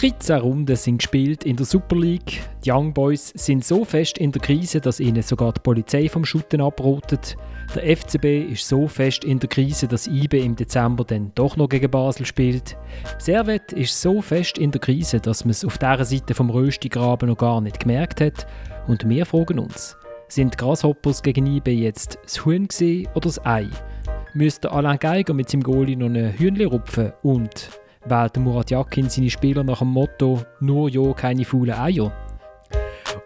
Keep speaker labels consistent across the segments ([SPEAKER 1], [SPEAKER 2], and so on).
[SPEAKER 1] 13 Runden sind gespielt in der Super League. Die Young Boys sind so fest in der Krise, dass ihnen sogar die Polizei vom Schutten abrotet. Der FCB ist so fest in der Krise, dass IBE im Dezember dann doch noch gegen Basel spielt. Servet ist so fest in der Krise, dass man es auf dieser Seite vom Röstigraben noch gar nicht gemerkt hat. Und wir fragen uns, sind Grasshoppers gegen IBE jetzt das Huhn oder das Ei? Müsste Alain Geiger mit seinem Goalie noch ein Hühnchen rupfen und wählt Murat Yakin seine Spieler nach dem Motto «Nur ja, keine faulen Eier».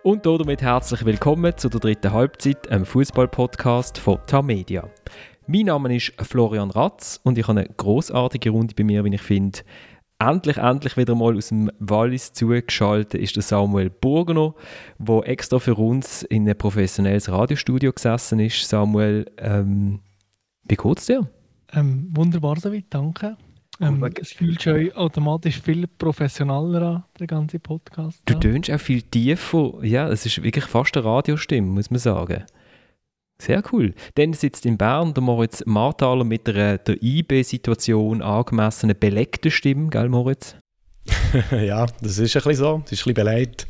[SPEAKER 1] Und damit herzlich willkommen zu der dritten Halbzeit, einem Fußball-Podcast von Tamedia. Mein Name ist Florian Ratz und ich habe eine großartige Runde bei mir, wie ich finde. Endlich, endlich wieder mal aus dem Wallis zugeschaltet ist der Samuel Burgener, der extra für uns in ein professionelles Radiostudio gesessen ist. Samuel, ähm, wie geht's dir?
[SPEAKER 2] Ähm, wunderbar soweit, danke. Ähm, es fühlt sich automatisch viel professioneller an, der ganze Podcast.
[SPEAKER 1] Du tönst auch viel tiefer. Ja, es ist wirklich fast eine Radiostimme, muss man sagen. Sehr cool. Dann sitzt in Bern der Moritz Marthaler mit der, der IB-Situation angemessenen belegten Stimme, gell Moritz?
[SPEAKER 3] ja, das ist ein bisschen so. Es ist ein bisschen beleidigt.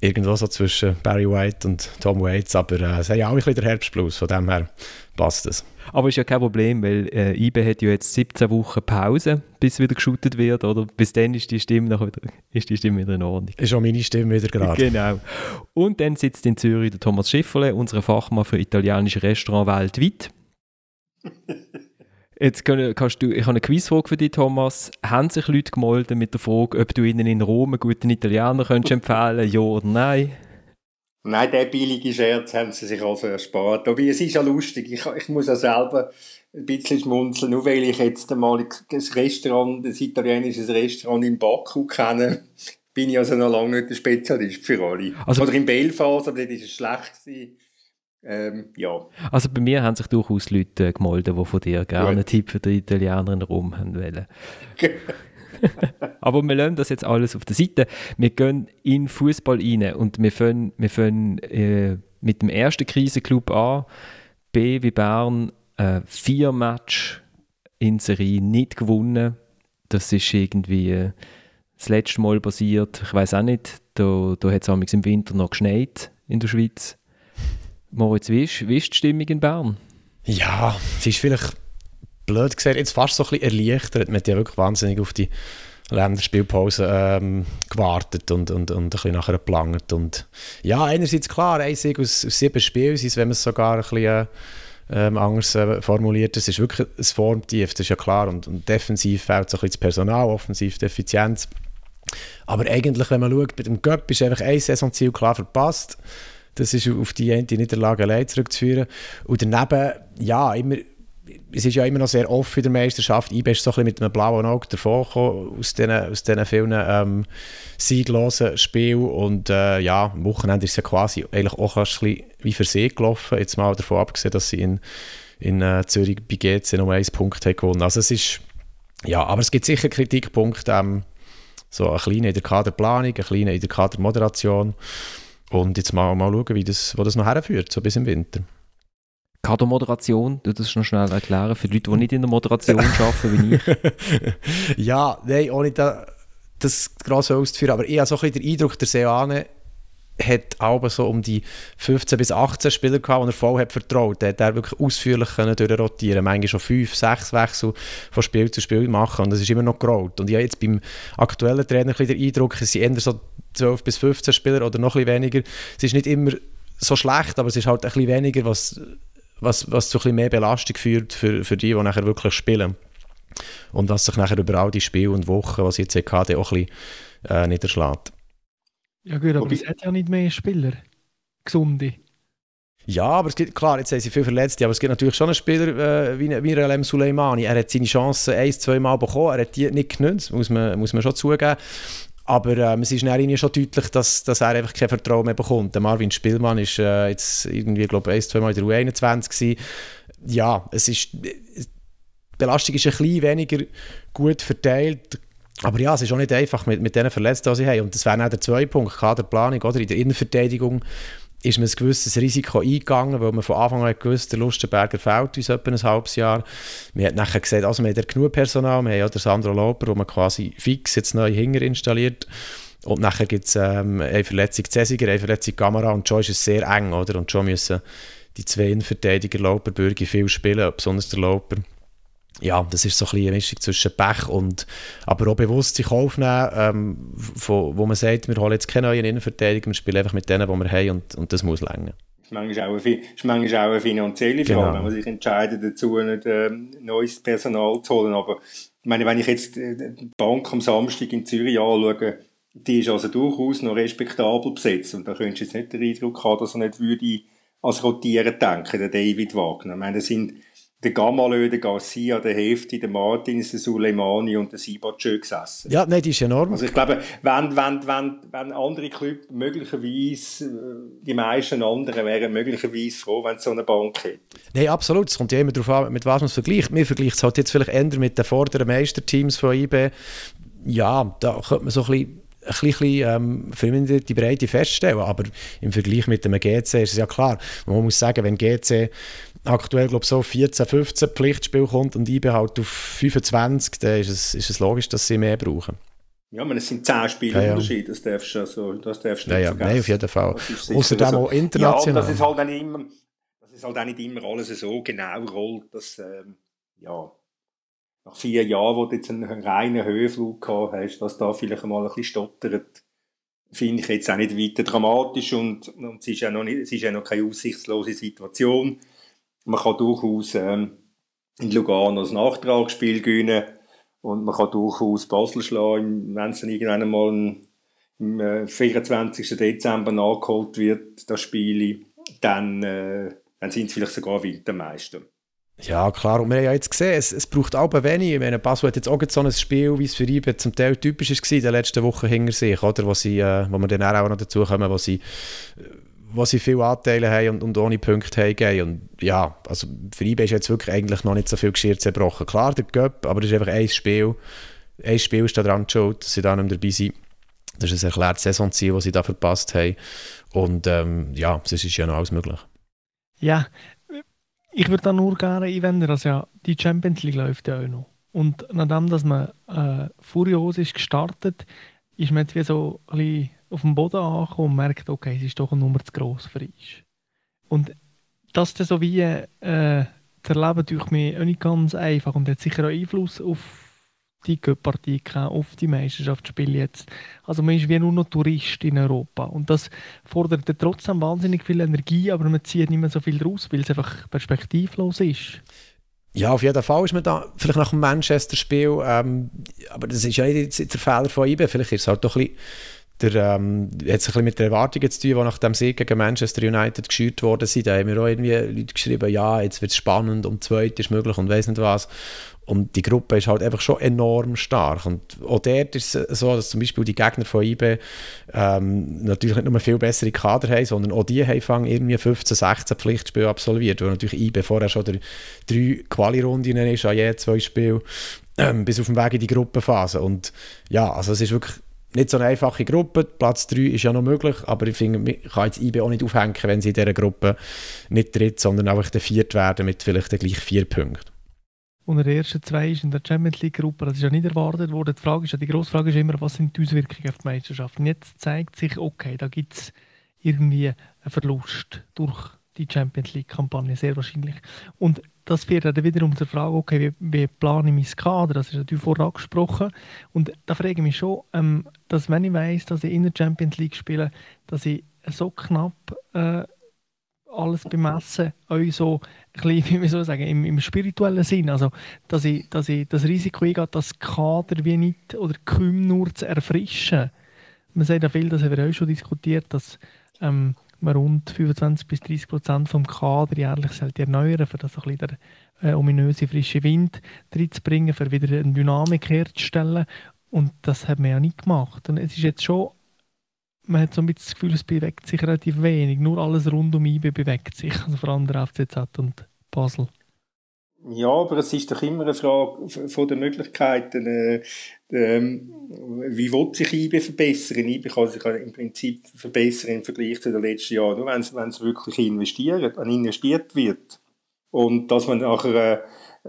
[SPEAKER 3] Irgendwo so zwischen Barry White und Tom Waits, aber äh, es hat ja auch ein bisschen der Herbstblues, von dem her passt es.
[SPEAKER 1] Aber ist ja kein Problem, weil äh, IB hat ja jetzt 17 Wochen Pause, bis wieder geshootet wird, oder? Bis dann ist die Stimme, noch wieder, ist die Stimme wieder in Ordnung.
[SPEAKER 3] Ist auch meine Stimme wieder gerade.
[SPEAKER 1] Genau. Und dann sitzt in Zürich der Thomas Schifferle, unser Fachmann für italienische Restaurants weltweit. Jetzt kannst du, ich habe eine Quizfrage für dich, Thomas. Haben sich Leute gemeldet mit der Frage, ob du ihnen in Rom einen guten Italiener könntest empfehlen ja oder nein?
[SPEAKER 4] Nein, der billige Scherz haben sie sich also erspart. Aber es ist ja lustig. Ich, ich muss ja selber ein bisschen schmunzeln, nur weil ich jetzt einmal ein Restaurant, ein italienisches Restaurant in Baku kenne, bin ich also noch lange nicht der Spezialist für alle. Also, Oder in Belfast, aber dort war es schlecht. Ähm, ja.
[SPEAKER 1] Also bei mir haben sich durchaus Leute gemeldet, die von dir gerne einen Tipp für die Italiener in Rom haben wollen. Aber wir lassen das jetzt alles auf der Seite. Wir gehen in Fußball rein und wir fangen, wir fangen äh, mit dem ersten Krisenclub an. B wie Bern, äh, vier Match in Serie nicht gewonnen. Das ist irgendwie äh, das letzte Mal passiert. Ich weiß auch nicht, da, da hat es im Winter noch geschneit in der Schweiz. Moritz, wie ist, wie ist die Stimmung in Bern?
[SPEAKER 3] Ja, es ist vielleicht blöd gesagt, jetzt fast so ein bisschen erleichtert. Man hat ja wirklich wahnsinnig auf die Länderspielpause ähm, gewartet und, und, und ein bisschen nachher geplant. Und ja, einerseits klar, ein Sieg aus, aus sieben Spielen, wenn man es sogar ein bisschen ähm, anders äh, formuliert. Es ist wirklich ein Formtief, das ist ja klar. Und, und defensiv fehlt so ein bisschen das Personal, offensiv die Effizienz. Aber eigentlich, wenn man schaut, bei dem Göpp ist einfach ein Saisonziel klar verpasst. Das ist auf die eine Niederlage allein zurückzuführen. Und daneben, ja, immer es ist ja immer noch sehr offen in der Meisterschaft. IB ist so ein mit einem blauen Auge davon gekommen, aus diesen, aus diesen vielen ähm, sieglosen Spielen. Und äh, ja, am Wochenende ist es ja quasi eigentlich auch ein bisschen wie für sie gelaufen. Jetzt mal davon abgesehen, dass sie in, in äh, Zürich bei GC noch einen Punkt gewonnen. Also es ist, ja, aber es gibt sicher Kritikpunkte, ähm, so ein kleiner in der Kaderplanung, ein kleiner in der Kadermoderation. Und jetzt mal, mal schauen, wie das, wo das noch herführt, so bis im Winter.
[SPEAKER 1] Kadermoderation, du das noch schnell erklären für Leute, die nicht in der Moderation arbeiten wie
[SPEAKER 3] ich. ja, nein, ohne da, das gross auszuführen, aber ich habe so ein bisschen den Eindruck, der Seane hat auch so um die 15 bis 18 Spieler gehabt, die er voll hat vertraut. Er hat wirklich ausführlich können durchrotieren manchmal schon 5, 6 Wechsel von Spiel zu Spiel machen und das ist immer noch gerollt. Und ich habe jetzt beim aktuellen Trainer den Eindruck, es sind eher so 12 bis 15 Spieler oder noch ein bisschen weniger. Es ist nicht immer so schlecht, aber es ist halt ein bisschen weniger, was was, was zu ein bisschen mehr Belastung führt für, für die, die nachher wirklich spielen. Und was sich nachher über all die Spiele und Wochen, was jetzt hatte, auch ein bisschen äh, niederschlägt.
[SPEAKER 2] Ja gut, aber es hat ja nicht mehr Spieler. Gesunde.
[SPEAKER 3] Ja, aber es gibt, klar, jetzt haben sie viel Verletzte, aber es gibt natürlich schon einen Spieler äh, wie, wie Alem Suleimani. Er hat seine Chancen ein, zwei Mal bekommen, er hat die nicht genutzt, muss man, muss man schon zugeben. Aber ähm, es ist dann schon deutlich, dass, dass er einfach kein Vertrauen mehr bekommt. Der Marvin Spielmann ist äh, jetzt irgendwie, glaube ich, ein, zwei Mal in der U21 gewesen. Ja, es ist, die Belastung ist ein bisschen weniger gut verteilt. Aber ja, es ist auch nicht einfach mit, mit diesen Verletzten, die sie haben. Und das wäre auch der zweite Punkt, Kaderplanung, oder? In der Innenverteidigung ist man ein gewisses Risiko eingegangen, weil man von Anfang an gewusst, der Lustenberger fehlt uns etwa ein halbes Jahr. Man hat nachher gesagt, also wir haben genug Personal, wir haben ja den Sandro Loper, wo man quasi fix jetzt neu Hinger installiert und nachher gibt es ähm, eine Verletzung Cäsiger, eine Verletzung Kamera und schon ist es sehr eng, oder? Und schon müssen die zwei Innenverteidiger Loper, Bürgi viel spielen, besonders der Loper ja, das ist so ein eine Mischung zwischen Pech und aber auch bewusst sich aufnehmen, ähm, von, wo man sagt, wir holen jetzt keine neuen Innenverteidiger, wir spielen einfach mit denen, die wir haben und, und das muss länger.
[SPEAKER 4] Das ist manchmal auch eine, ist manchmal auch eine finanzielle Frage, genau. wenn man sich entscheidet dazu, nicht, äh, neues Personal zu holen. Aber ich meine, wenn ich jetzt äh, die Bank am Samstag in Zürich anschaue, die ist also durchaus noch respektabel besetzt und da könntest du jetzt nicht den Eindruck haben, dass er nicht würde als Rotieren denken, der David Wagner. Ich meine, das sind der Gamalö, der Garcia, der Hefti, der Martins, der Suleimani und der Sibatschö gesessen.
[SPEAKER 3] Ja, nein, die ist enorm.
[SPEAKER 4] Also ich glaube, wenn, wenn, wenn, wenn andere Clubs möglicherweise, äh, die meisten anderen wären möglicherweise froh, wenn es so eine Bank hätte.
[SPEAKER 3] Nein, absolut. Es kommt ja immer darauf an, mit was man es vergleicht. Wir vergleichen es halt jetzt vielleicht eher mit den vorderen Meisterteams von IB. Ja, da könnte man so ein bisschen ein bisschen ähm, die Breite feststellen. Aber im Vergleich mit dem GC ist es ja klar. Man muss sagen, wenn GC aktuell glaube so 14, 15 Pflichtspiel kommt und IB halt auf 25, dann ist es, ist es logisch, dass sie mehr brauchen.
[SPEAKER 4] Ja, man, es sind 10 Spiele ja, Unterschied, das darfst du, also, das darfst du
[SPEAKER 3] nicht ja, ja, vergessen. Nein, auf jeden Fall. Außerdem also, auch international.
[SPEAKER 4] Ja, das ist halt nicht immer, das ist halt auch nicht immer alles so genau rollt, dass, ähm, ja, nach vier Jahren, wo du jetzt einen reinen Höhenflug gehabt hast, dass da vielleicht mal ein bisschen stottert, finde ich jetzt auch nicht weiter dramatisch und, und es ist ja noch nicht, es ist ja noch keine aussichtslose Situation man kann durchaus ähm, in Lugano ein Nachtragsspiel gewinnen und man kann durchaus Basel schlagen, wenn es dann irgendwann mal im äh, 24. Dezember nachgeholt wird, das Spiel, dann, äh, dann sind es vielleicht sogar Wintermeister.
[SPEAKER 3] Ja, klar. Und wir haben ja jetzt gesehen, es, es braucht auch wenig. Ich meine, Basel hat jetzt auch so ein Spiel, wie es für ihn zum Teil typisch war in den letzten Wochen hinter sich, oder? Wo, sie, äh, wo wir dann auch noch dazu kommen, wo sie wo sie viele Anteile haben und, und ohne Punkte haben. Und ja, also für IB ist jetzt wirklich eigentlich noch nicht so viel Geschirr zerbrochen. Klar, der Cup, aber das ist einfach ein Spiel. Ein Spiel ist da dran schuld, dass sie da nicht dabei sind. Das ist ein erklärtes Saisonziel, das sie da verpasst haben. Und ähm, ja, das ist ja noch alles möglich.
[SPEAKER 2] Ja, ich würde da nur gerne einwenden, dass ja die Champions League läuft ja auch noch. Und nachdem, dass man äh, furios ist gestartet, ist man jetzt wie so ein bisschen auf dem Boden ankommen und merkt, okay, es ist doch eine Nummer zu gross für uns. Und das dann so wie äh, zu erleben, durch mich auch nicht ganz einfach und hat sicher auch Einfluss auf die Partie auf die Meisterschaftsspiele jetzt. Also man ist wie nur noch Tourist in Europa und das fordert trotzdem wahnsinnig viel Energie, aber man zieht nicht mehr so viel draus, weil es einfach perspektivlos ist.
[SPEAKER 3] Ja, auf jeden Fall ist man da vielleicht nach dem Manchester-Spiel, ähm, aber das ist ja nicht der Fehler von IBE, vielleicht ist es halt doch ein bisschen der, ähm, hat es ein bisschen mit den Erwartungen zu tun, die nach dem Sieg gegen Manchester United geschürt worden sind. Da haben mir auch irgendwie Leute geschrieben, ja, jetzt wird es spannend und zweit ist möglich und weiß nicht was. Und die Gruppe ist halt einfach schon enorm stark. Und auch dort ist es so, dass zum Beispiel die Gegner von IB ähm, natürlich nicht nur viel bessere Kader haben, sondern auch die haben irgendwie 15, 16 Pflichtspiele absolviert, weil natürlich IB vorher schon der drei Quali-Runden ist, an je zwei Spielen, ähm, bis auf den Weg in die Gruppenphase. Und ja, also es ist wirklich nicht so eine einfache Gruppe. Platz 3 ist ja noch möglich, aber ich finde, man kann jetzt IB auch nicht aufhängen, wenn sie in dieser Gruppe nicht tritt, sondern einfach der Viert werden mit vielleicht gleich vier Punkten.
[SPEAKER 2] Und der erste zwei ist in der Champions League Gruppe, das ist ja nicht erwartet worden. Die Frage ist ja, die grosse Frage ist immer, was sind die Auswirkungen auf die Meisterschaft? Und jetzt zeigt sich, okay, da gibt es irgendwie einen Verlust durch die Champions League-Kampagne, sehr wahrscheinlich. Und das führt dann wiederum zur Frage, okay, wie, wie plane ich mein Kader? Das ist natürlich vorher angesprochen. Und da frage ich mich schon, ähm, dass wenn ich weiss, dass ich in der Champions League spiele, dass ich so knapp äh, alles bemessen, euch so ein bisschen, wie soll ich sagen, im, im, spirituellen Sinn, also dass ich, dass ich das Risiko eingehe, das Kader wie nicht oder kaum nur zu erfrischen. Man sagt ja viel, das haben wir auch schon diskutiert, dass ähm, man rund 25 bis 30 Prozent vom Kader jährlich erneuern, für das ein bisschen der äh, ominöse frische Wind reinzubringen, für wieder eine Dynamik herzustellen. Und das hat man ja nicht gemacht. Und es ist jetzt schon, man hat so ein bisschen das Gefühl, es bewegt sich relativ wenig. Nur alles rund um IB bewegt sich, also vor allem der FCZ und Basel.
[SPEAKER 4] Ja, aber es ist doch immer eine Frage von den Möglichkeiten. Äh, ähm, wie will sich IBE verbessern? IBE kann sich im Prinzip verbessern im Vergleich zu den letzten Jahren, nur wenn es, wirklich investiert, investiert wird. Und dass man nach einer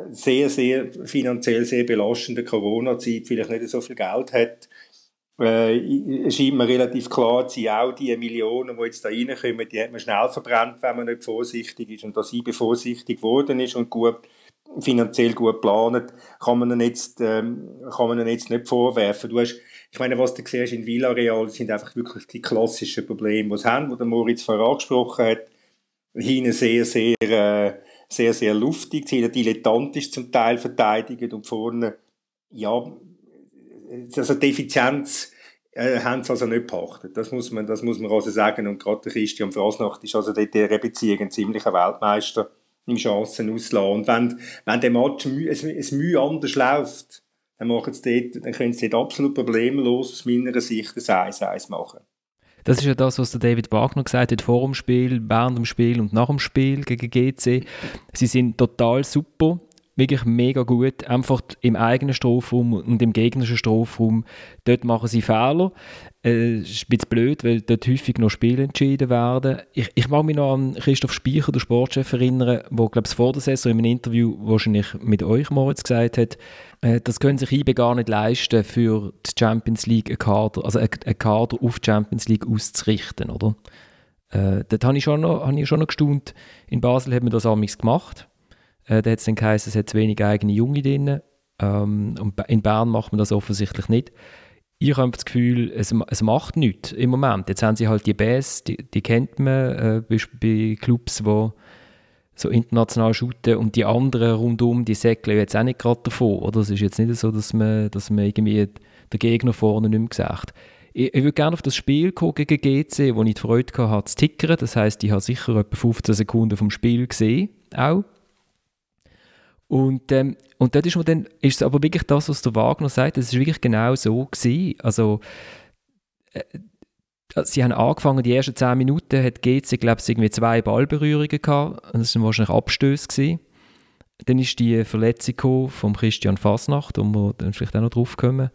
[SPEAKER 4] sehr, sehr finanziell sehr belastenden Corona-Zeit vielleicht nicht so viel Geld hat, äh, scheint mir relativ klar zu sein, auch die Millionen, die jetzt da reinkommen, die hat man schnell verbrannt, wenn man nicht vorsichtig ist. Und dass IBE vorsichtig geworden ist und gut finanziell gut geplant, kann man ihnen jetzt, ähm, kann man ihnen jetzt nicht vorwerfen. Du hast, ich meine, was du siehst in Villarreal, sind einfach wirklich die klassischen Probleme, die sie haben, die der Moritz vorher angesprochen hat. Hinten sehr, sehr, äh, sehr, sehr luftig, sehr dilettantisch zum Teil verteidigt und vorne, ja, also die Effizienz äh, haben sie also nicht beachtet. Das muss man, das muss man also sagen. Und gerade der Christian Frasnacht ist also dort ein ziemlicher Weltmeister im Chancen auslassen. Und wenn, wenn der Match ein Mühe anders läuft, dann, machen sie dort, dann können sie dort absolut problemlos aus meiner Sicht ein 1-1 machen.
[SPEAKER 1] Das ist ja das, was der David Wagner gesagt hat, vor dem Spiel, während dem Spiel und nach dem Spiel gegen GC. Sie sind total super wirklich mega gut. Einfach im eigenen Strafraum und im gegnerischen Strafraum, dort machen sie Fehler. Äh, ist ein bisschen blöd, weil dort häufig noch Spiele entschieden werden. Ich, ich mag mich noch an Christoph Speicher, der Sportchef, erinnern, der, glaube ich, vor der Saison in einem Interview wahrscheinlich mit euch, Moritz, gesagt hat, äh, das können sich IBE gar nicht leisten, für die Champions League einen Kader, also einen Kader auf die Champions League auszurichten, oder? Äh, dort habe ich, schon noch, noch gestaunt. In Basel hat man das amigs gemacht äh, da hat es dann geheißen, es hat zu wenig eigene Junge drin. Ähm, und in Bern macht man das offensichtlich nicht. Ich habe das Gefühl, es, es macht nichts im Moment. Jetzt haben sie halt die Bass, die, die kennt man äh, bei, bei Clubs, die so international shooten und die anderen rundum, die säckeln jetzt auch nicht gerade davon. Oder? Es ist jetzt nicht so, dass man, dass man irgendwie den Gegner vorne nicht mehr sagt. Ich, ich würde gerne auf das Spiel gucken gegen GC, wo ich die Freude hatte, zu tickern. Das heisst, ich habe sicher etwa 15 Sekunden vom Spiel gesehen, auch. Und, ähm, und dort ist, man dann, ist es aber wirklich das, was der Wagner sagt, das ist wirklich genau so gewesen. Also, äh, sie haben angefangen, die ersten 10 Minuten hat GC, glaube ich, irgendwie zwei Ballberührungen gehabt. Das waren wahrscheinlich Abstöße gewesen. Dann ist die Verletzung von Christian Fasnacht, wo wir dann vielleicht auch noch drauf kommen.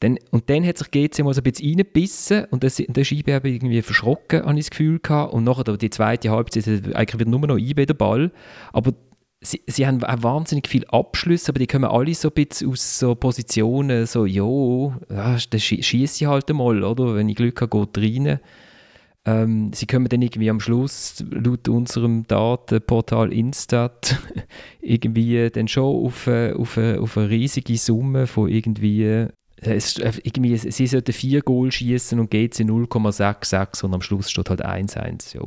[SPEAKER 1] Dann, und dann hat sich GC mal so ein bisschen reingebissen und dann ist IB irgendwie verschrocken, habe ich das Gefühl gehabt. Und nachher die zweite Halbzeit, eigentlich wird nur noch IB der Ball. Aber sie, sie haben auch wahnsinnig viele Abschlüsse, aber die kommen alle so ein bisschen aus so Positionen, so, jo, ja, dann schieße ich halt einmal, oder? Wenn ich Glück habe, geht rein. Ähm, sie kommen dann irgendwie am Schluss, laut unserem Datenportal Instat, irgendwie dann schon auf, äh, auf, äh, auf eine riesige Summe von irgendwie äh, es, irgendwie, sie sollten vier Goal schießen und geht sie 0,66 und am Schluss steht halt 1-1. Ja.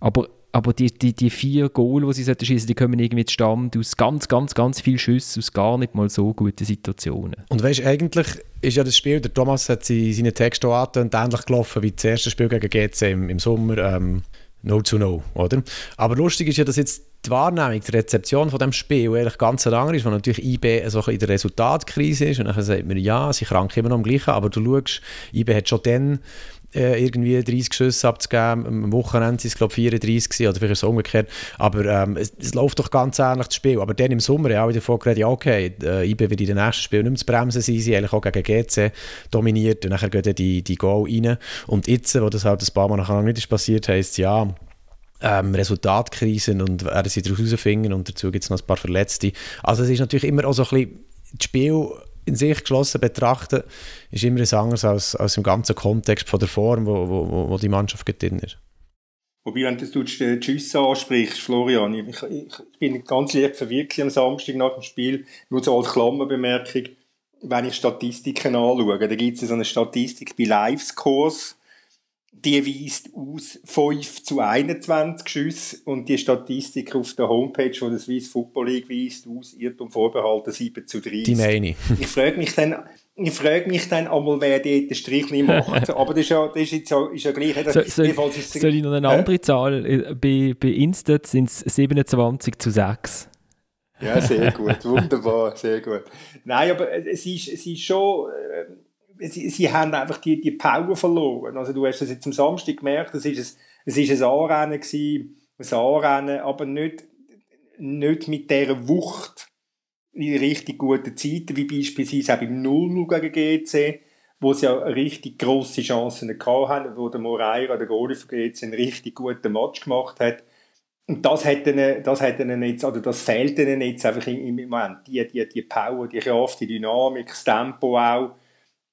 [SPEAKER 1] Aber aber die, die, die vier Goal, die sie schießen, die kommen irgendwie zustande aus ganz, ganz, ganz vielen Schüssen, aus gar nicht mal so guten Situationen.
[SPEAKER 3] Und weißt eigentlich ist ja das Spiel, der Thomas hat seine Texte auch und ähnlich gelaufen wie das erste Spiel gegen GC im, im Sommer, ähm, No to No, oder? Aber lustig ist ja, dass jetzt die Wahrnehmung, die Rezeption von dem Spiel eigentlich ganz andere ist, weil natürlich IB so in der Resultatkrise ist und dann sagt man, ja, sie krank immer noch am gleichen, aber du schaust, IB hat schon dann äh, irgendwie 30 Schüsse abzugeben. Am Wochenende sind es, glaube ich, 34 gewesen, oder vielleicht so umgekehrt. Aber ähm, es, es, läuft doch ganz ähnlich, das Spiel. Aber dann im Sommer, ja, wieder vorgeredet, ja, okay, äh, IB wird in den nächsten Spielen nicht mehr zu bremsen sein, sie eigentlich auch gegen GC dominiert und nachher gehen die, die Goal rein. Und jetzt, wo das halt ein paar Mal nachher nicht ist passiert, heisst es, ja, ähm, Resultatkrisen und werden sie daraus herausfinden und dazu gibt es noch ein paar Verletzte. Also es ist natürlich immer auch so ein bisschen das Spiel in sich geschlossen betrachten, ist immer etwas anderes als, als im ganzen Kontext von der Form, wo, wo, wo die Mannschaft drin ist.
[SPEAKER 4] Wobei, wenn du die Schüsse ansprichst, Florian, ich, ich, bin ganz leicht verwirrt am Samstag nach dem Spiel, nur so als Klammerbemerkung, wenn ich Statistiken anschaue, da gibt es so eine Statistik bei Livescores, die weist aus 5 zu 21 Schüsse und die Statistik auf der Homepage von der Swiss Football League weist aus Irrtum vorbehalten 7 zu 30.
[SPEAKER 3] Die meine
[SPEAKER 4] ich. ich frage mich dann, ich frage mich dann einmal, wer dort den Strich nicht macht. Aber das ist ja, das ist jetzt ja, ist ja gleich.
[SPEAKER 1] So, soll, ist soll ich noch eine andere äh? Zahl? Bei, bei Instat sind es 27 zu 6.
[SPEAKER 4] Ja, sehr gut. Wunderbar, sehr gut. Nein, aber es ist, es ist schon... Äh, sie, sie haben einfach die, die Power verloren. Also du hast das jetzt am Samstag gemerkt, es ist ein, es ist ein Anrennen gewesen, ein Anrennen, aber nicht, nicht mit dieser Wucht in richtig guten Zeiten, wie beispielsweise auch beim 0-0 gegen GC, wo sie ja richtig grosse Chancen hatten, wo der Moreira, der Goalie von GC, einen richtig guten Match gemacht hat. Und das hat ihnen, das hat ihnen jetzt, oder das fehlt ihnen jetzt einfach im Moment. Die, die, die Power, die Kraft, die Dynamik, das Tempo auch.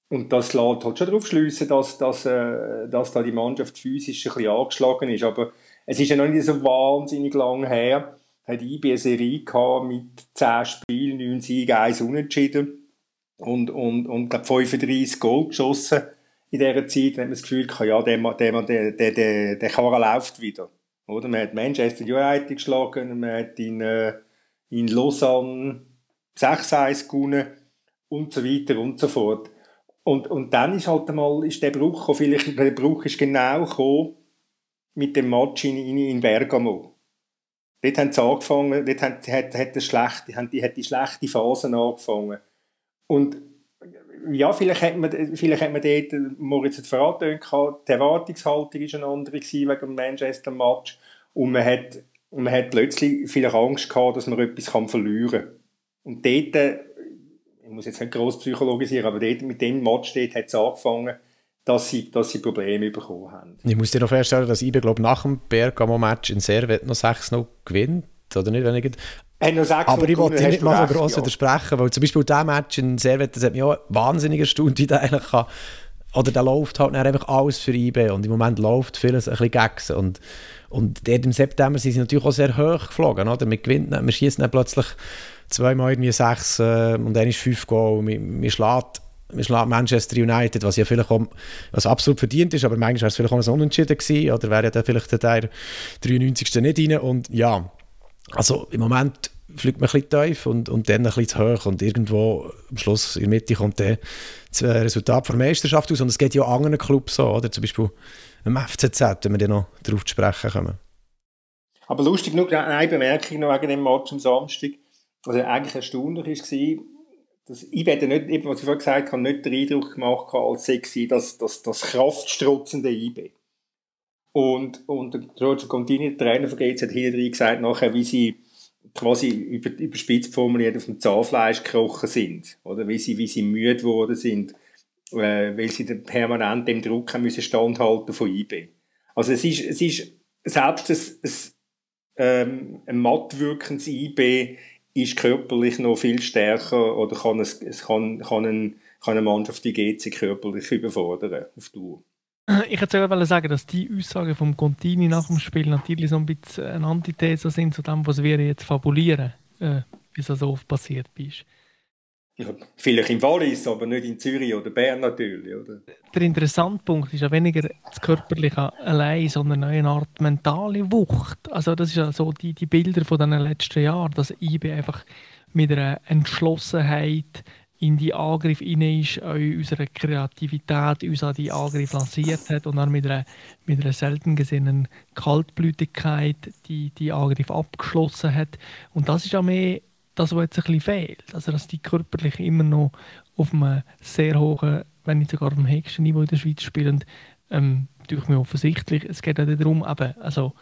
[SPEAKER 4] Und das lässt halt schon darauf schliessen, dass, dass, äh, dass da die Mannschaft physisch ein bisschen angeschlagen ist. Aber es ist ja noch nicht so wahnsinnig lang her, hat IB eine Serie gehabt mit 10 Spielen, 9 Siegen, 1 Unentschieden und, und, und glaub, 35 Goal geschossen in dieser Zeit. Dann hat man das Gefühl, ja, der, der, der, der, der Karren läuft wieder. Oder? Man hat Manchester United geschlagen, man hat in, äh, in Lausanne 6-1 gewonnen und so weiter und so fort. Und, und dann ist halt einmal, ist der Bruch gekommen, vielleicht, der Bruch ist genau gekommen mit dem Match in, in, Bergamo. Dort haben sie angefangen, dort hat, hat, hat, schlechte, hat, die, hat die schlechte Phase angefangen. Und ja, vielleicht hat man, vielleicht hat man dort, Moritz hat verraten, die Erwartungshaltung war eine andere gewesen wegen dem Manchester-Match. Und man hat, man hat plötzlich vielleicht Angst gehabt, dass man etwas verlieren kann. Und dort ich muss jetzt nicht gross psychologisieren, aber dort, mit dem Match dort hat es angefangen, dass sie, dass sie Probleme bekommen haben.
[SPEAKER 3] Ich muss dir noch feststellen, dass IBE, glaube nach dem Bergamo-Match in Servet noch 6-0 gewinnt, oder nicht? Wenn ich aber ich wollte nicht mal so gross ja. widersprechen, weil zum Beispiel dieser Match in Servet, das hat mich auch wahnsinnig erstaunt, wie der eigentlich kann, oder der läuft halt einfach alles für IB und im Moment läuft vieles ein bisschen gegen und, und dort im September sind sie natürlich auch sehr hoch geflogen, oder? Wir gewinnen, wir schießen dann plötzlich zweimal irgendwie sechs äh, und dann ist fünf Goal. Man, schlägt, man schlägt Manchester United, was ja vielleicht auch, was absolut verdient ist, aber manchmal wäre es vielleicht auch ein Unentschieden gewesen oder wäre ja dann vielleicht der 93. nicht rein und ja, also im Moment fliegt man ein bisschen tief und, und dann ein bisschen zu hoch und irgendwo am Schluss in der Mitte kommt dann das Resultat der Meisterschaft aus und es geht ja auch anderen Clubs so, oder? Zum Beispiel im FCZ, wenn wir dann noch darauf zu sprechen kommen.
[SPEAKER 4] Aber lustig genug, eine Bemerkung noch wegen dem Match am Samstag was eigentlich erstaunlich war, dass ich werde nicht, eben, was ich vorhin gesagt habe, nicht den Eindruck gemacht als sexy, dass das, das kraftstrotzende IB. Und, und Roger Contini, der Trainer von GZ, hat hinterher gesagt, nachher, wie sie quasi über, überspitzt formuliert auf dem Zahnfleisch gekrochen sind. Oder wie sie, wie sie müde geworden sind, äh, weil sie permanent dem Druck haben müssen standhalten von IB. Also es ist, es ist selbst ein, ein, ähm, ein matt wirkendes IB ist körperlich noch viel stärker oder kann, es, es kann, kann, ein, kann eine Mannschaft die GC körperlich überfordern auf Tour.
[SPEAKER 2] Ich wollte sagen, dass die Aussagen vom Contini nach dem Spiel natürlich so ein bisschen eine Antithese sind zu dem, was wir jetzt fabulieren, äh, wie es so oft passiert ist.
[SPEAKER 4] Ja, vielleicht in Wallis, aber nicht in Zürich oder Bern natürlich. Oder?
[SPEAKER 2] Der interessante Punkt ist ja weniger das Körperliche allein, sondern eine Art mentale Wucht. Also das ist ja die, die Bilder von den letzten Jahren, dass IB einfach mit einer Entschlossenheit in die Angriff hinein ist, unsere Kreativität uns an die Angriff lanciert hat und dann mit einer, mit einer selten gesehenen Kaltblütigkeit die, die Angriff abgeschlossen hat. Und das ist ja mehr das, was jetzt ein bisschen fehlt. Also, dass die körperlich immer noch auf einem sehr hohen, wenn nicht sogar auf dem höchsten Niveau in der Schweiz spielen, ähm, durch mir offensichtlich. Es geht auch darum, eben, also,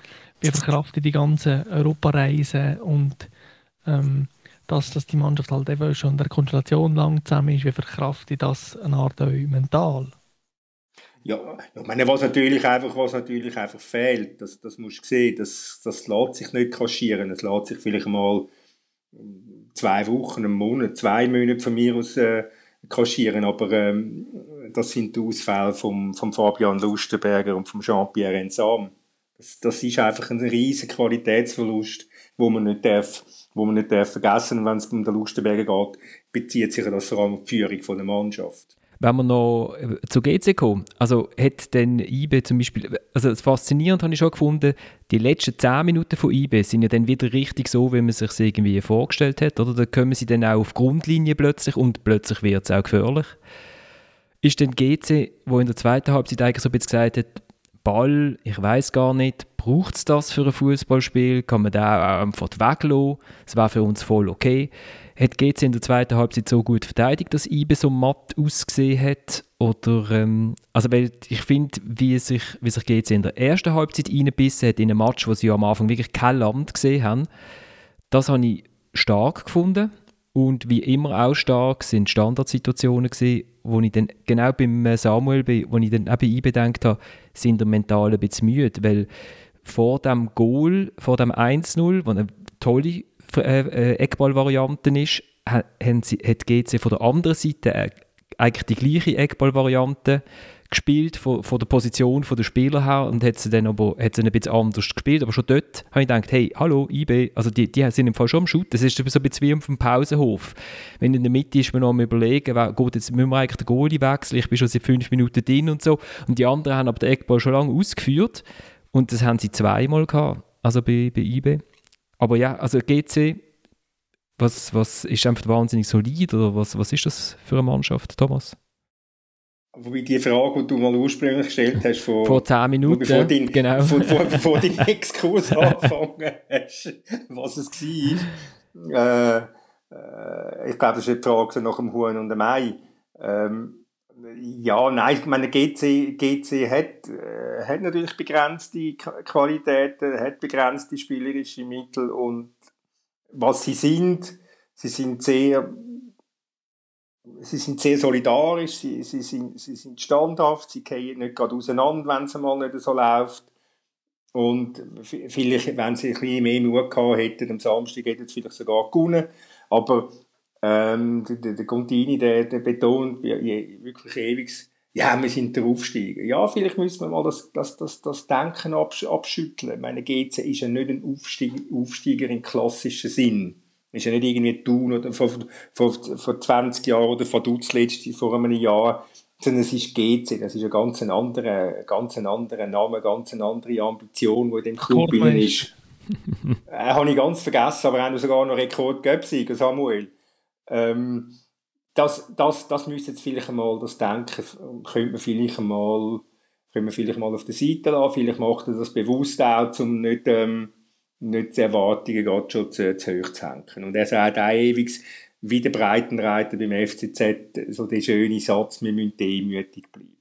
[SPEAKER 2] wie verkraftet die ganzen Europareisen und ähm, dass, dass die Mannschaft halt eben schon in der Konstellation lang zusammen ist, wie verkraftet das eine Art auch mental?
[SPEAKER 4] Ja, ich meine, was natürlich einfach, was natürlich einfach fehlt, das, das musst du sehen, das, das lässt sich nicht kaschieren. Es lässt sich vielleicht mal zwei Wochen, einen Monat, zwei Monate von mir aus äh, kaschieren, aber ähm, das sind die Ausfälle vom, vom Fabian Lustenberger und vom Jean-Pierre Ensam. Das, das ist einfach ein riesiger Qualitätsverlust, wo man nicht darf, wo man nicht darf vergessen, wenn es um den Lustenberger geht, bezieht sich das vor allem auf die Führung von der Mannschaft
[SPEAKER 1] wenn wir noch äh, zu GC kommen, also hat denn IBE zum Beispiel, also das faszinierend habe ich schon gefunden, die letzten 10 Minuten von IBE sind ja dann wieder richtig so, wie man sich irgendwie vorgestellt hat, oder? Da kommen sie dann auch auf Grundlinie plötzlich und plötzlich wird es auch gefährlich. Ist denn GC, wo in der zweiten Halbzeit eigentlich so ein bisschen gesagt hat, Ball, ich weiß gar nicht, braucht es das für ein Fußballspiel? Kann man da auch einfach weglassen? Das war für uns voll okay hat GC in der zweiten Halbzeit so gut verteidigt, dass IBE so matt ausgesehen hat? Oder, ähm, also weil ich finde, wie sich, wie sich GC in der ersten Halbzeit reinbissen hat, in einem Match, wo sie am Anfang wirklich kein Land gesehen haben, Das habe ich stark gefunden. Und wie immer auch stark sind Standardsituationen gewesen, wo ich dann genau beim Samuel bin, wo ich dann eben einbedenkt habe, sind der mental ein bisschen müde, weil vor dem Goal, vor dem 1-0, wo eine tolle äh, äh, Eckball-Variante ist, sie, hat GC von der anderen Seite äh, eigentlich die gleiche Eckball-Variante gespielt von, von der Position der Spieler her und hat sie dann aber hat sie ein bisschen anders gespielt. Aber schon dort habe ich gedacht, hey, hallo, IB, also die, die sind im Fall schon am Shooten. Das ist so ein bisschen wie auf dem Pausenhof. Wenn in der Mitte ist man noch am überlegen, gut, jetzt müssen wir eigentlich den Goalie wechseln, ich bin schon seit fünf Minuten drin und so. Und die anderen haben aber den Eckball schon lange ausgeführt und das haben sie zweimal gehabt, also bei, bei IB. Aber ja, also GC was, was ist einfach wahnsinnig solid oder was, was ist das für eine Mannschaft, Thomas?
[SPEAKER 4] Wobei die Frage, die du mal ursprünglich gestellt hast,
[SPEAKER 1] vor, vor 10 Minuten,
[SPEAKER 4] bevor dein, genau. Bevor, vor, bevor dein Exkurs angefangen hast, was es war, äh, äh, ich glaube, das ist die Frage nach dem Huhn und dem Ei. Ähm, ja, nein, ich meine, GC, GC hat, äh, hat natürlich begrenzte Qualitäten, hat begrenzte spielerische Mittel und was sie sind, sie sind sehr, sie sind sehr solidarisch, sie, sie, sind, sie sind standhaft, sie gehen nicht gerade auseinander, wenn es mal nicht so läuft. Und vielleicht, wenn sie ein bisschen mehr Mut gehabt hätten, am Samstag hätten sie vielleicht sogar gewonnen. Aber ähm, der, der Contini, der, der betont wirklich ewig, ja, wir sind der Aufsteiger. Ja, vielleicht müssen wir mal das, das, das, das Denken absch abschütteln. Ich meine, GC ist ja nicht ein Aufsteiger, Aufsteiger im klassischen Sinn. Ist ja nicht irgendwie Thun oder vor, vor, vor 20 Jahren oder vor Dutzletzt, vor einem Jahr, sondern es ist GC. Das ist ein ganz anderer, ganz anderer Name, ganz eine andere Ambition, die in dem Club drin ist. äh, habe ich ganz vergessen, aber haben sogar noch Rekord Göpsieger, Samuel. Ähm, das, das, das müsste jetzt vielleicht einmal, das Denken, könnte man vielleicht einmal, könnte man vielleicht mal auf der Seite lassen, vielleicht macht er das bewusst auch, um nicht, ähm, nicht die Erwartungen gerade schon zu, zu hoch zu hängen. Und er sagt auch ewig, wie der Breitenreiter beim FCZ, so der schöne Satz, wir müssen demütig bleiben.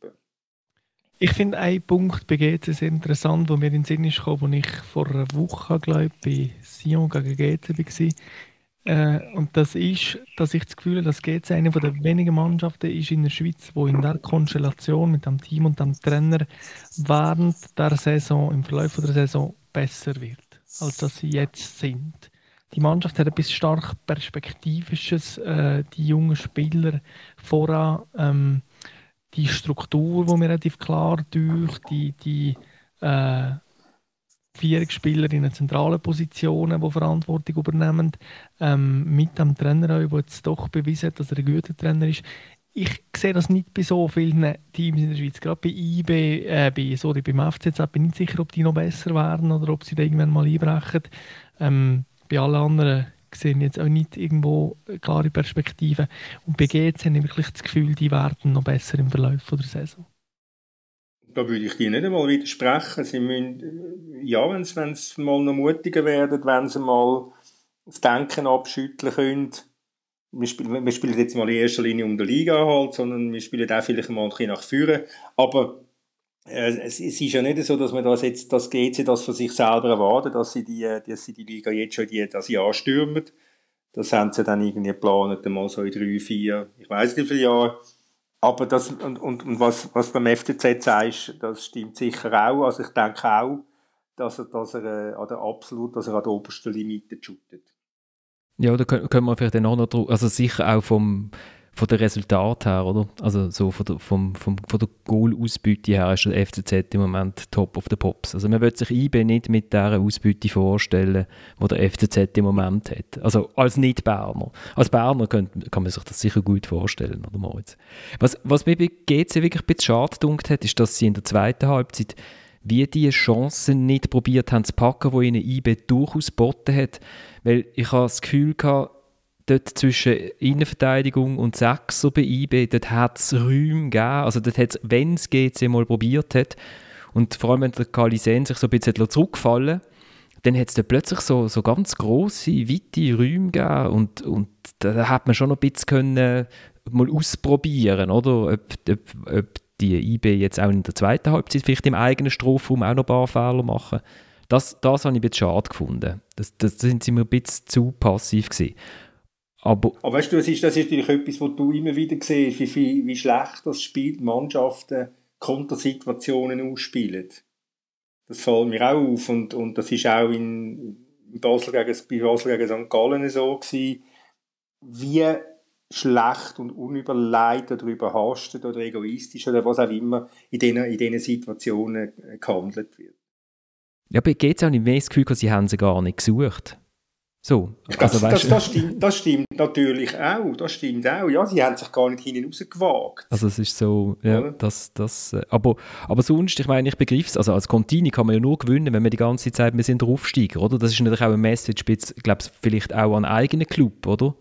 [SPEAKER 2] Ich finde einen Punkt bei GC sehr interessant, wo mir in den Sinn ist gekommen, als ich vor einer Woche, glaube ich, bei Sion gegen GC war äh, und das ist, dass ich das Gefühl habe, dass GC eine der wenigen Mannschaften ist in der Schweiz, wo in der Konstellation mit dem Team und dem Trainer während der Saison, im Verlauf der Saison besser wird, als dass sie jetzt sind. Die Mannschaft hat etwas stark Perspektivisches, äh, die jungen Spieler voran, ähm, die Struktur, die mir relativ klar durch, die, die äh, vier Spieler in zentralen Positionen, die Verantwortung übernehmen, ähm, mit dem Trainer, der jetzt doch bewiesen hat, dass er ein guter Trainer ist. Ich sehe das nicht bei so vielen Teams in der Schweiz. Gerade bei IB, äh, bei, sorry, beim FCZ bin ich nicht sicher, ob die noch besser werden oder ob sie da irgendwann mal einbrechen. Ähm, bei allen anderen sehe ich jetzt auch nicht irgendwo klare Perspektiven. Und bei GC habe ich wirklich das Gefühl, die werden noch besser im Verlauf der Saison.
[SPEAKER 4] Da würde ich dir nicht einmal widersprechen. Sie müssen, ja, wenn sie, wenn sie mal noch mutiger werden, wenn sie mal das Denken abschütteln können. Wir spielen, wir spielen jetzt mal in erster Linie um die Liga halt, sondern wir spielen auch vielleicht mal ein bisschen nach vorne. Aber äh, es, es, ist ja nicht so, dass man das jetzt, das GC das von sich selber erwartet, dass sie die, dass sie die Liga jetzt schon die, das Jahr stürmen. Das haben sie dann irgendwie geplant, mal so in drei, vier, ich weiß nicht wie viele Jahre. Aber das, und, und, und was, was beim FCZ sagst, das stimmt sicher auch. Also ich denke auch, dass er, dass er äh, an der absolut, dass er an der obersten Limite shootet.
[SPEAKER 1] Ja, da können wir vielleicht auch noch, also sicher auch vom, von den Resultaten her, oder? Also so von der, vom, vom, von der Goal-Ausbeute her ist der FCZ im Moment top of the pops. Also man wird sich IB nicht mit dieser Ausbeute vorstellen, die der FCZ im Moment hat. Also als Nicht-Berner. Als Berner kann, kann man sich das sicher gut vorstellen, oder Moritz? Was, was mir bei GC wirklich ein bisschen schade gedunkt hat, ist, dass sie in der zweiten Halbzeit wie die Chancen nicht probiert haben zu packen, die ihnen IB durchaus geboten hat. Weil ich habe das Gefühl gehabt, dort zwischen Innenverteidigung und Sechser bei IB, dort hat es Räume gegeben, also dort hat es, wenn es GC mal probiert hat, und vor allem wenn der Kalisen sich so ein bisschen zurückgefallen dann hat es dort plötzlich so, so ganz grosse, weite Räume gegeben und, und da hat man schon noch ein bisschen können, mal ausprobieren, oder? Ob, ob, ob die IB jetzt auch in der zweiten Halbzeit vielleicht im eigenen Strafraum auch noch ein paar Fehler machen Das, das habe ich ein bisschen schade gefunden. Das, das sind sie mir ein bisschen zu passiv gewesen. Aber,
[SPEAKER 4] Aber weißt du, das ist, das ist natürlich etwas, was du immer wieder siehst, wie, wie, wie schlecht das spielt, Mannschaften Kontersituationen ausspielen. Das fällt mir auch auf und, und das ist auch in, Basel gegen, bei Basel gegen St. Gallen so gewesen, wie schlecht und unüberlegt oder überhastet oder egoistisch oder was auch immer in diesen, in diesen Situationen gehandelt wird.
[SPEAKER 1] Ja, aber geht es auch nicht mehr das Gefühl, sie haben sie gar nicht gesucht. So,
[SPEAKER 4] also, das, das, das, stimmt, das stimmt natürlich auch, das stimmt auch. Ja, sie haben sich gar nicht hinten rausgewagt.
[SPEAKER 1] Also es ist so, ja, ja. das, das, äh, aber, aber sonst, ich meine, ich begreife es, also als Contini kann man ja nur gewinnen, wenn man die ganze Zeit, wir sind der Aufsteiger, oder? Das ist natürlich auch ein Message, ich glaube vielleicht auch an einen eigenen Club, oder?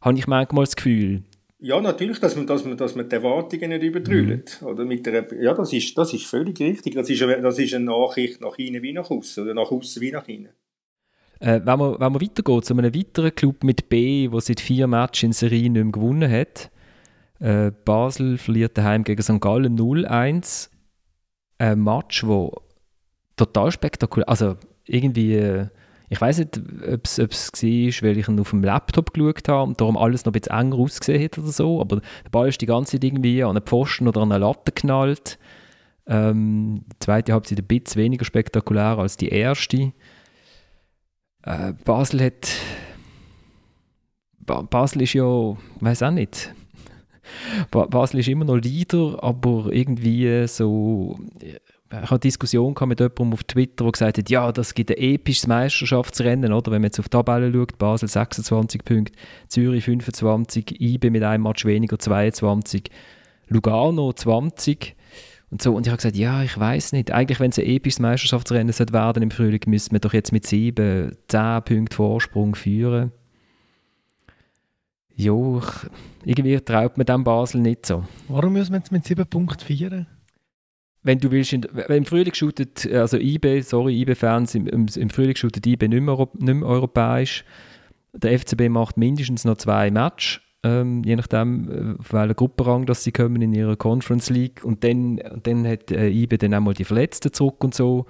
[SPEAKER 1] Habe ich manchmal das Gefühl.
[SPEAKER 4] Ja, natürlich, dass man, dass man, dass man die Erwartungen nicht übertrüllt. Mhm. Oder mit der, ja, das ist, das ist völlig richtig. Das ist, das ist eine Nachricht nach innen wie nach außen, oder nach außen wie nach innen.
[SPEAKER 1] Äh, wenn, man, wenn man weitergeht zu einem weiteren Club mit B, der seit vier Matches in Serie nicht mehr gewonnen hat, äh, Basel verliert daheim gegen St. Gallen 0-1. Ein Match, wo total spektakulär, also irgendwie, äh, ich weiß nicht, ob es war, weil ich ihn auf dem Laptop geschaut habe und darum alles noch ein bisschen enger ausgesehen hat oder so, aber der Ball ist die ganze Zeit irgendwie an einen Pfosten oder an eine Latte geknallt. Ähm, die zweite Halbzeit ein bisschen weniger spektakulär als die erste. Äh, Basel hat. Ba Basel ist ja, weiß auch nicht. Ba Basel ist immer noch Leader, aber irgendwie so. Ich hatte eine Diskussion mit jemandem auf Twitter, der gesagt hat, ja, das gibt ein episches Meisterschaftsrennen, oder? Wenn man jetzt auf die Tabelle schaut, Basel 26 Punkte, Zürich 25, IB mit einem Match weniger 22, Lugano 20. Und, so. und ich habe gesagt, ja, ich weiß nicht. Eigentlich, wenn es ein episches Meisterschaftsrennen sollte werden im Frühling, müsste man doch jetzt mit sieben, zehn Punkten Vorsprung führen. Jo, irgendwie traut man dem Basel nicht so.
[SPEAKER 2] Warum müssen wir jetzt mit sieben Punkten feiern?
[SPEAKER 1] Wenn du willst, in, wenn im Frühling shootet, also IB, sorry, IB-Fans, im, im, im, Frühling shootet IB nicht mehr, nicht mehr europäisch. Der FCB macht mindestens noch zwei Matches ähm, je nachdem, äh, auf welchen Gruppenrang dass sie kommen in ihrer Conference League. Und dann, dann hat äh, IBE dann einmal die Verletzten zurück und so,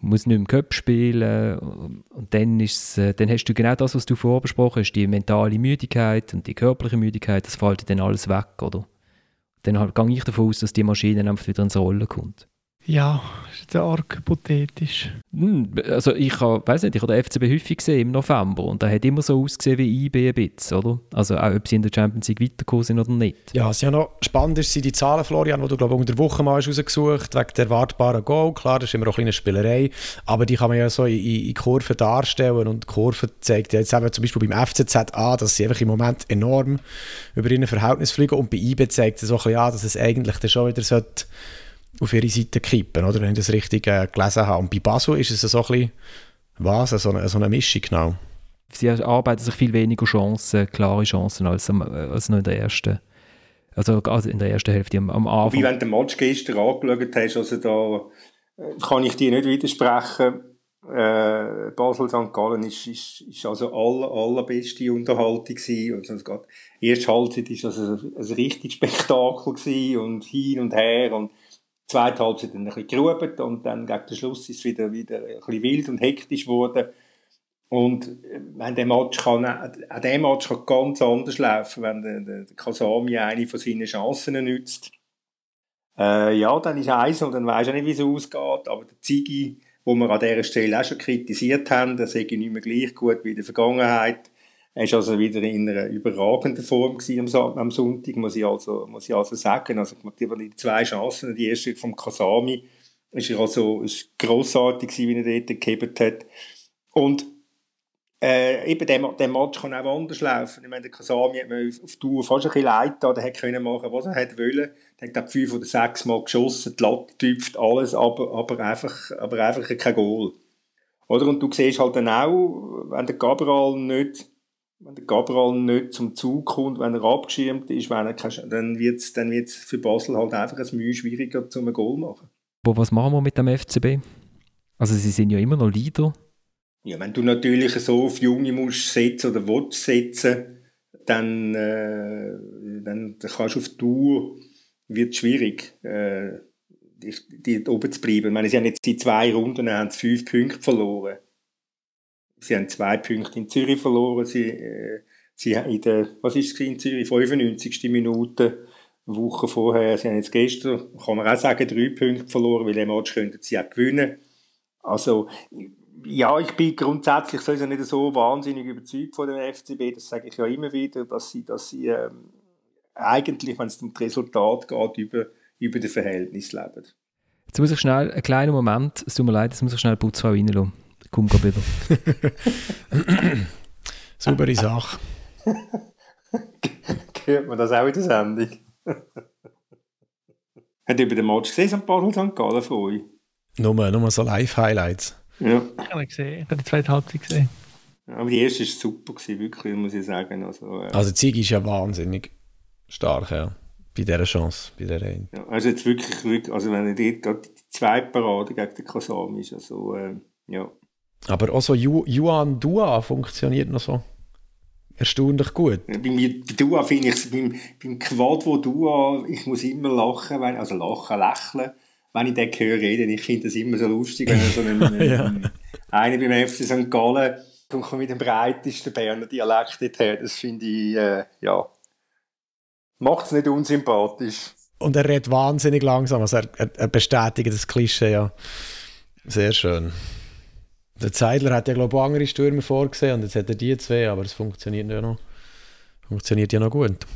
[SPEAKER 1] muss nicht im Cup spielen. Und dann, äh, dann hast du genau das, was du vorher besprochen hast, die mentale Müdigkeit und die körperliche Müdigkeit, das fällt dann alles weg, oder? Dann halt, gehe ich davon aus, dass die Maschine einfach wieder ins Rollen kommt.
[SPEAKER 2] Ja, ist jetzt arg hypothetisch.
[SPEAKER 1] Hm, also ich habe, weiß nicht, ich habe den FCB häufig gesehen im November und der hat immer so ausgesehen wie IB ein bisschen, oder? Also auch, ob sie in der Champions League weitergekommen sind oder nicht.
[SPEAKER 3] Ja, was ja noch spannend ist, sind die Zahlen, Florian, die du, glaube ich, unter der Woche mal hast rausgesucht wegen der erwartbaren Goal. Klar, das ist immer auch eine Spielerei, aber die kann man ja so in, in Kurven darstellen und die Kurve zeigt ja jetzt eben zum Beispiel beim FCZ an, dass sie einfach im Moment enorm über ihren Verhältnis fliegen und bei IB zeigt es so ein bisschen an, dass es eigentlich dann schon wieder sollte auf ihre Seite kippen, oder? wenn ich das richtig äh, gelesen habe. Und bei Basel ist es so ein bisschen, was, so eine, so eine Mischung genau.
[SPEAKER 1] Sie arbeiten sich viel weniger Chancen, klare Chancen, als, als noch in der ersten also, also in der ersten Hälfte am, am Anfang.
[SPEAKER 4] Wie wenn du den Match gestern angeschaut hast, also da äh, kann ich dir nicht widersprechen. Äh, Basel St. Gallen ist, ist, ist also aller, allerbeste Unterhaltung gewesen. Also es geht, erste Halbzeit ist also ein, ein richtig Spektakel gewesen und hin und her und zweite Halbzeit dann ein bisschen geruht und dann gegen den Schluss ist es wieder, wieder ein bisschen wild und hektisch geworden. Und wenn der Match kann, auch der Match kann ganz anders laufen, wenn der, der, Kasami eine von seinen Chancen nützt. Äh, ja, dann ist eins und dann weisst du nicht, wie es ausgeht. Aber der Ziggy, wo wir an dieser Stelle auch schon kritisiert haben, der sei nicht mehr gleich gut wie in der Vergangenheit. Er war also wieder in einer überragenden Form am, Sonntag, muss ich also, muss ich also sagen. Also, die zwei Chancen, die erste vom Kasami, ist also, ist grossartig wie er dort gehebt hat. Und, äh, eben, der, der Match kann auch anders laufen. Ich meine, der Kasami hat mir auf, Tour fast ein bisschen leid da, der hätte können machen, was er wollen. Der hat, glaube fünf oder sechs Mal geschossen, die Latte tüpft, alles, aber, aber einfach, aber einfach kein Goal. Oder? Und du siehst halt dann auch, wenn der Gabriel nicht, wenn der Gabriel nicht zum Zug kommt, wenn er abgeschirmt ist, wenn er kein, dann wird es dann wird's für Basel halt einfach ein Mühe schwieriger, zum ein Goal machen.
[SPEAKER 1] Aber was machen wir mit dem FCB? Also sie sind ja immer noch Leader.
[SPEAKER 4] Ja, wenn du natürlich so auf Junge musst setzen oder willst setzen, dann, äh, dann kannst du auf Tour, wird schwierig. Äh, die oben zu bleiben. Ich meine, sie haben jetzt in zwei Runden haben fünf Punkte verloren. Sie haben zwei Punkte in Zürich verloren. Sie, äh, sie haben in der, was ist es in Zürich, 95. Minute, eine Woche vorher, sie haben jetzt gestern, kann man auch sagen, drei Punkte verloren, weil im Match könnten sie auch gewinnen. Also, ja, ich bin grundsätzlich sowieso nicht so wahnsinnig überzeugt von dem FCB, das sage ich ja immer wieder, dass sie, dass sie ähm, eigentlich, wenn es um das Resultat geht, über, über das Verhältnis leben.
[SPEAKER 1] Jetzt muss ich schnell, einen kleinen Moment, es tut mir leid, jetzt muss ich schnell Putzfrau reinlassen. Komm wieder.
[SPEAKER 3] Saubere Sache.
[SPEAKER 4] Hört man das auch in der Sendung? Hat über den Match gesehen, St. Basel St. Gallen von euch?
[SPEAKER 3] Nur, nur so Live-Highlights.
[SPEAKER 4] Ja.
[SPEAKER 2] Ich habe gesehen, ich habe die zweite Halbzeit gesehen.
[SPEAKER 4] Aber die erste war super, gewesen, wirklich, muss ich sagen. Also, äh,
[SPEAKER 3] Also Zig ist ja wahnsinnig stark, ja. Bei dieser Chance, bei dieser einen.
[SPEAKER 4] ja, also jetzt wirklich, wirklich also wenn dort gerade die zweite Parade gegen den Kasam ist, also äh, ja.
[SPEAKER 3] Aber auch so Ju Yuan Dua funktioniert noch so erstaunlich gut.
[SPEAKER 4] Bei, mir, bei Dua finde ich es, beim, beim Quad, wo Dua, ich muss immer lachen, wenn, also lachen, lächeln, wenn ich den höre reden. Ich finde das immer so lustig, wenn er so einen,
[SPEAKER 3] Ja.
[SPEAKER 4] einer beim FC St. Gallen kommt mit dem breitesten Berner Dialekt dorthin. Das finde ich, äh, ja, macht es nicht unsympathisch.
[SPEAKER 3] Und er redet wahnsinnig langsam. Also er, er, er bestätigt das Klischee ja. Sehr schön. Der Zeidler hat ja, glaube ich, auch andere Stürmer vorgesehen und jetzt hat er die zwei, aber es funktioniert ja noch, funktioniert ja noch gut.